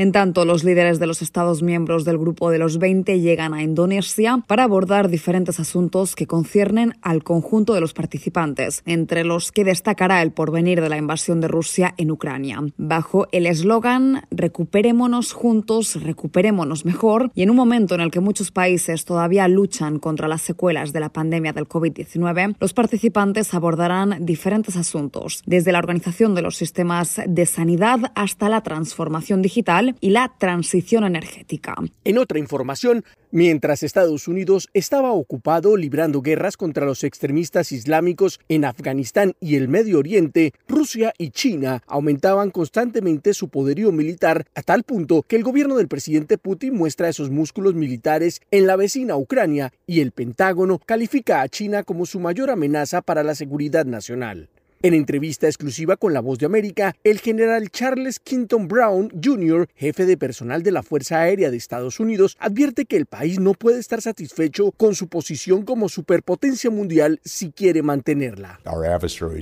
En tanto, los líderes de los Estados miembros del Grupo de los 20 llegan a Indonesia para abordar diferentes asuntos que conciernen al conjunto de los participantes, entre los que destacará el porvenir de la invasión de Rusia en Ucrania. Bajo el eslogan Recuperémonos juntos, recuperémonos mejor, y en un momento en el que muchos países todavía luchan contra las secuelas de la pandemia del COVID-19, los participantes abordarán diferentes asuntos, desde la organización de los sistemas de sanidad hasta la transformación digital y la transición energética. En otra información, Mientras Estados Unidos estaba ocupado librando guerras contra los extremistas islámicos en Afganistán y el Medio Oriente, Rusia y China aumentaban constantemente su poderío militar a tal punto que el gobierno del presidente Putin muestra esos músculos militares en la vecina Ucrania y el Pentágono califica a China como su mayor amenaza para la seguridad nacional. En entrevista exclusiva con La Voz de América, el general Charles Quinton Brown Jr., jefe de personal de la Fuerza Aérea de Estados Unidos, advierte que el país no puede estar satisfecho con su posición como superpotencia mundial si quiere mantenerla.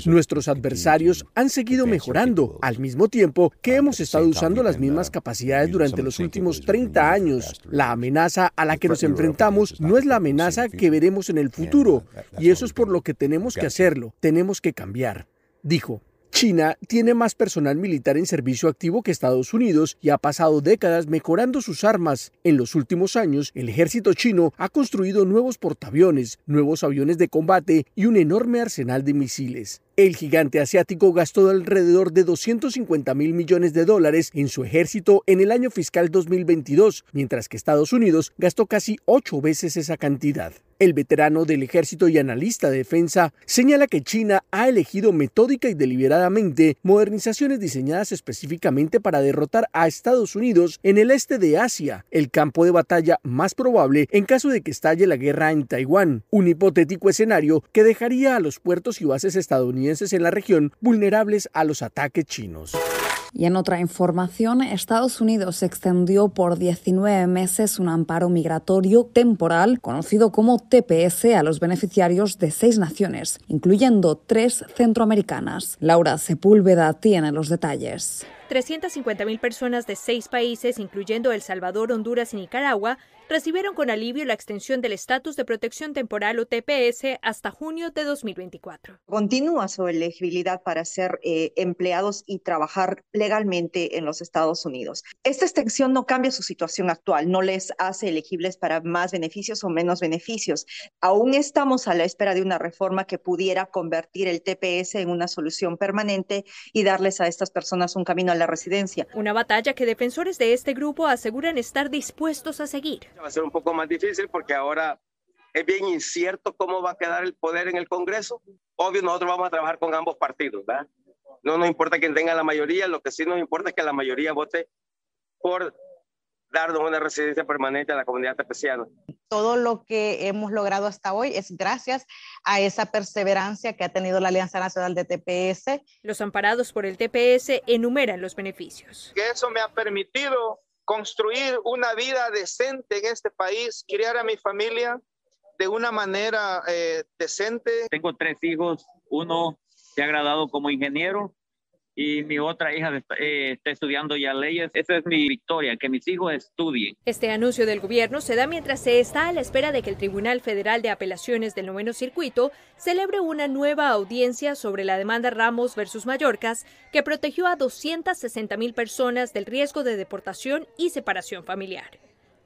Nuestros adversarios han seguido mejorando, al mismo tiempo que hemos estado usando las mismas capacidades durante los últimos 30 años. La amenaza a la que nos enfrentamos no es la amenaza que veremos en el futuro, y eso es por lo que tenemos que hacerlo, tenemos que cambiar dijo, China tiene más personal militar en servicio activo que Estados Unidos y ha pasado décadas mejorando sus armas. En los últimos años, el ejército chino ha construido nuevos portaaviones, nuevos aviones de combate y un enorme arsenal de misiles. El gigante asiático gastó alrededor de 250 mil millones de dólares en su ejército en el año fiscal 2022, mientras que Estados Unidos gastó casi ocho veces esa cantidad. El veterano del ejército y analista de defensa señala que China ha elegido metódica y deliberadamente modernizaciones diseñadas específicamente para derrotar a Estados Unidos en el este de Asia, el campo de batalla más probable en caso de que estalle la guerra en Taiwán, un hipotético escenario que dejaría a los puertos y bases estadounidenses en la región vulnerables a los ataques chinos. Y en otra información, Estados Unidos extendió por 19 meses un amparo migratorio temporal conocido como TPS a los beneficiarios de seis naciones, incluyendo tres centroamericanas. Laura Sepúlveda tiene los detalles. 350.000 personas de seis países, incluyendo El Salvador, Honduras y Nicaragua, recibieron con alivio la extensión del estatus de protección temporal o TPS hasta junio de 2024. Continúa su elegibilidad para ser eh, empleados y trabajar legalmente en los Estados Unidos. Esta extensión no cambia su situación actual, no les hace elegibles para más beneficios o menos beneficios. Aún estamos a la espera de una reforma que pudiera convertir el TPS en una solución permanente y darles a estas personas un camino a la residencia. Una batalla que defensores de este grupo aseguran estar dispuestos a seguir. Va a ser un poco más difícil porque ahora es bien incierto cómo va a quedar el poder en el Congreso. Obvio, nosotros vamos a trabajar con ambos partidos, ¿verdad? No nos importa quién tenga la mayoría, lo que sí nos importa es que la mayoría vote por darnos una residencia permanente a la comunidad tepeciana. Todo lo que hemos logrado hasta hoy es gracias a esa perseverancia que ha tenido la Alianza Nacional de TPS. Los amparados por el TPS enumeran los beneficios. Que eso me ha permitido construir una vida decente en este país, criar a mi familia de una manera eh, decente. Tengo tres hijos, uno se ha graduado como ingeniero, y mi otra hija eh, está estudiando ya leyes. Esa es mi victoria, que mis hijos estudien. Este anuncio del gobierno se da mientras se está a la espera de que el Tribunal Federal de Apelaciones del Noveno Circuito celebre una nueva audiencia sobre la demanda Ramos versus Mallorcas, que protegió a 260 mil personas del riesgo de deportación y separación familiar.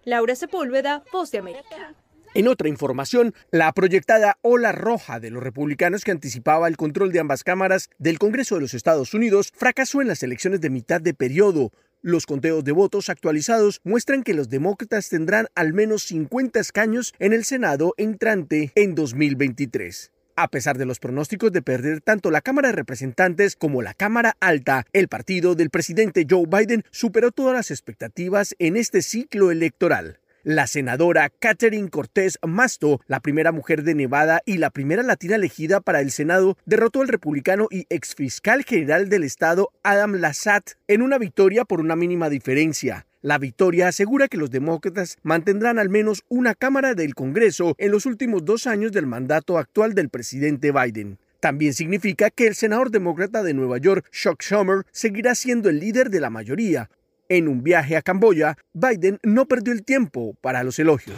Laura Sepúlveda, Voz de América. En otra información, la proyectada ola roja de los republicanos que anticipaba el control de ambas cámaras del Congreso de los Estados Unidos fracasó en las elecciones de mitad de periodo. Los conteos de votos actualizados muestran que los demócratas tendrán al menos 50 escaños en el Senado entrante en 2023. A pesar de los pronósticos de perder tanto la Cámara de Representantes como la Cámara Alta, el partido del presidente Joe Biden superó todas las expectativas en este ciclo electoral. La senadora Catherine Cortés Masto, la primera mujer de Nevada y la primera latina elegida para el Senado, derrotó al republicano y exfiscal general del estado Adam Lassat en una victoria por una mínima diferencia. La victoria asegura que los demócratas mantendrán al menos una Cámara del Congreso en los últimos dos años del mandato actual del presidente Biden. También significa que el senador demócrata de Nueva York, Chuck Schumer, seguirá siendo el líder de la mayoría, En un viaje a Camboya, Biden no perdió el tiempo para los elogios.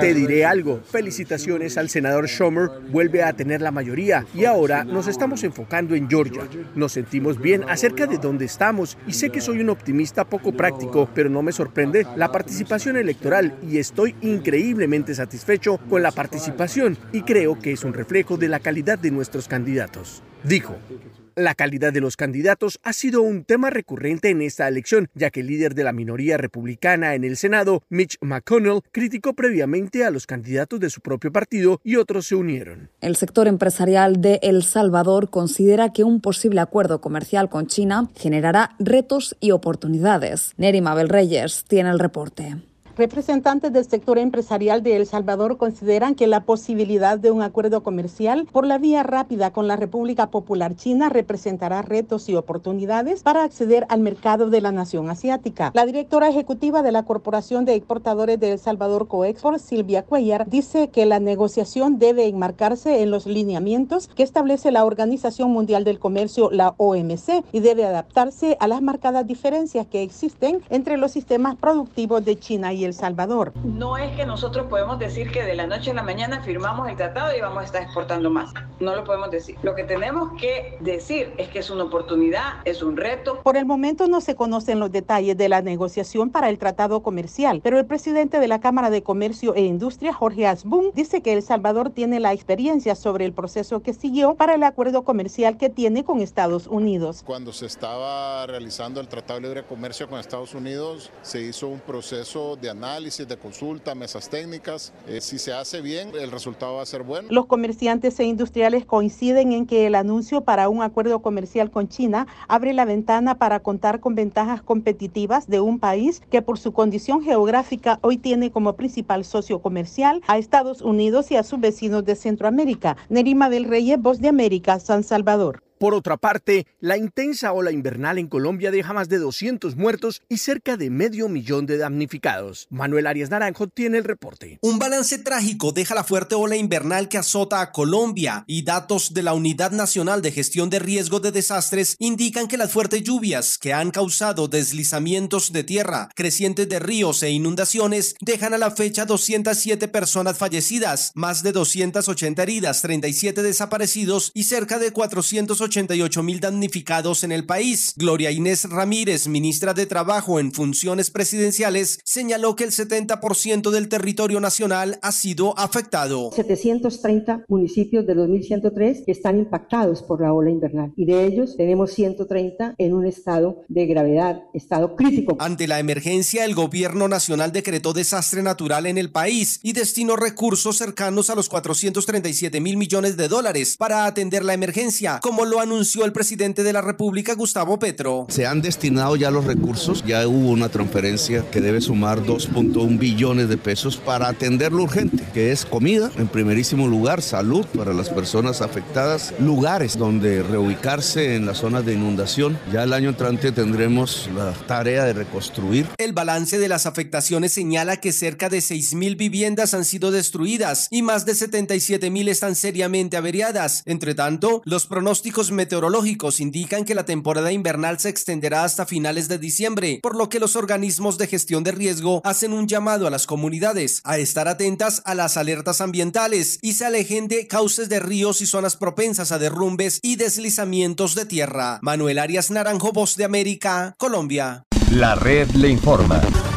Te diré algo, felicitaciones al senador Schumer, vuelve a tener la mayoría y ahora nos estamos enfocando en Georgia. Nos sentimos bien acerca de dónde estamos y sé que soy un optimista poco práctico, pero no me sorprende la participación electoral y estoy increíblemente satisfecho con la participación y creo que es un reflejo de la calidad de nuestros candidatos. Dijo. La calidad de los candidatos ha sido un tema recurrente en esta elección, ya que el líder de la minoría republicana en el Senado, Mitch McConnell, criticó previamente a los candidatos de su propio partido y otros se unieron. El sector empresarial de El Salvador considera que un posible acuerdo comercial con China generará retos y oportunidades. Neri Mabel Reyes tiene el reporte. Representantes del sector empresarial de El Salvador consideran que la posibilidad de un acuerdo comercial por la vía rápida con la República Popular China representará retos y oportunidades para acceder al mercado de la nación asiática. La directora ejecutiva de la Corporación de Exportadores de El Salvador Coexport, Silvia Cuellar, dice que la negociación debe enmarcarse en los lineamientos que establece la Organización Mundial del Comercio, la OMC, y debe adaptarse a las marcadas diferencias que existen entre los sistemas productivos de China y el Salvador. No es que nosotros podemos decir que de la noche a la mañana firmamos el tratado y vamos a estar exportando más. No lo podemos decir. Lo que tenemos que decir es que es una oportunidad, es un reto. Por el momento no se conocen los detalles de la negociación para el tratado comercial, pero el presidente de la Cámara de Comercio e Industria, Jorge Asbun, dice que El Salvador tiene la experiencia sobre el proceso que siguió para el acuerdo comercial que tiene con Estados Unidos. Cuando se estaba realizando el Tratado de Libre Comercio con Estados Unidos, se hizo un proceso de análisis, de consulta, mesas técnicas. Eh, si se hace bien, el resultado va a ser bueno. Los comerciantes e industriales coinciden en que el anuncio para un acuerdo comercial con China abre la ventana para contar con ventajas competitivas de un país que por su condición geográfica hoy tiene como principal socio comercial a Estados Unidos y a sus vecinos de Centroamérica. Nerima del Reyes, Voz de América, San Salvador. Por otra parte, la intensa ola invernal en Colombia deja más de 200 muertos y cerca de medio millón de damnificados. Manuel Arias Naranjo tiene el reporte. Un balance trágico deja la fuerte ola invernal que azota a Colombia y datos de la Unidad Nacional de Gestión de Riesgo de Desastres indican que las fuertes lluvias que han causado deslizamientos de tierra, crecientes de ríos e inundaciones dejan a la fecha 207 personas fallecidas, más de 280 heridas, 37 desaparecidos y cerca de 480 88 mil damnificados en el país. Gloria Inés Ramírez, ministra de Trabajo en funciones presidenciales, señaló que el 70% del territorio nacional ha sido afectado. 730 municipios de 2103 están impactados por la ola invernal y de ellos tenemos 130 en un estado de gravedad, estado crítico. Ante la emergencia, el gobierno nacional decretó desastre natural en el país y destinó recursos cercanos a los 437 mil millones de dólares para atender la emergencia, como lo anunció el presidente de la República, Gustavo Petro. Se han destinado ya los recursos, ya hubo una transferencia que debe sumar 2.1 billones de pesos para atender lo urgente, que es comida, en primerísimo lugar, salud para las personas afectadas, lugares donde reubicarse en las zonas de inundación. Ya el año entrante tendremos la tarea de reconstruir. El balance de las afectaciones señala que cerca de 6.000 viviendas han sido destruidas y más de 77.000 están seriamente averiadas. Entre tanto, los pronósticos meteorológicos indican que la temporada invernal se extenderá hasta finales de diciembre, por lo que los organismos de gestión de riesgo hacen un llamado a las comunidades a estar atentas a las alertas ambientales y se alejen de cauces de ríos y zonas propensas a derrumbes y deslizamientos de tierra. Manuel Arias Naranjo, Voz de América, Colombia. La red le informa.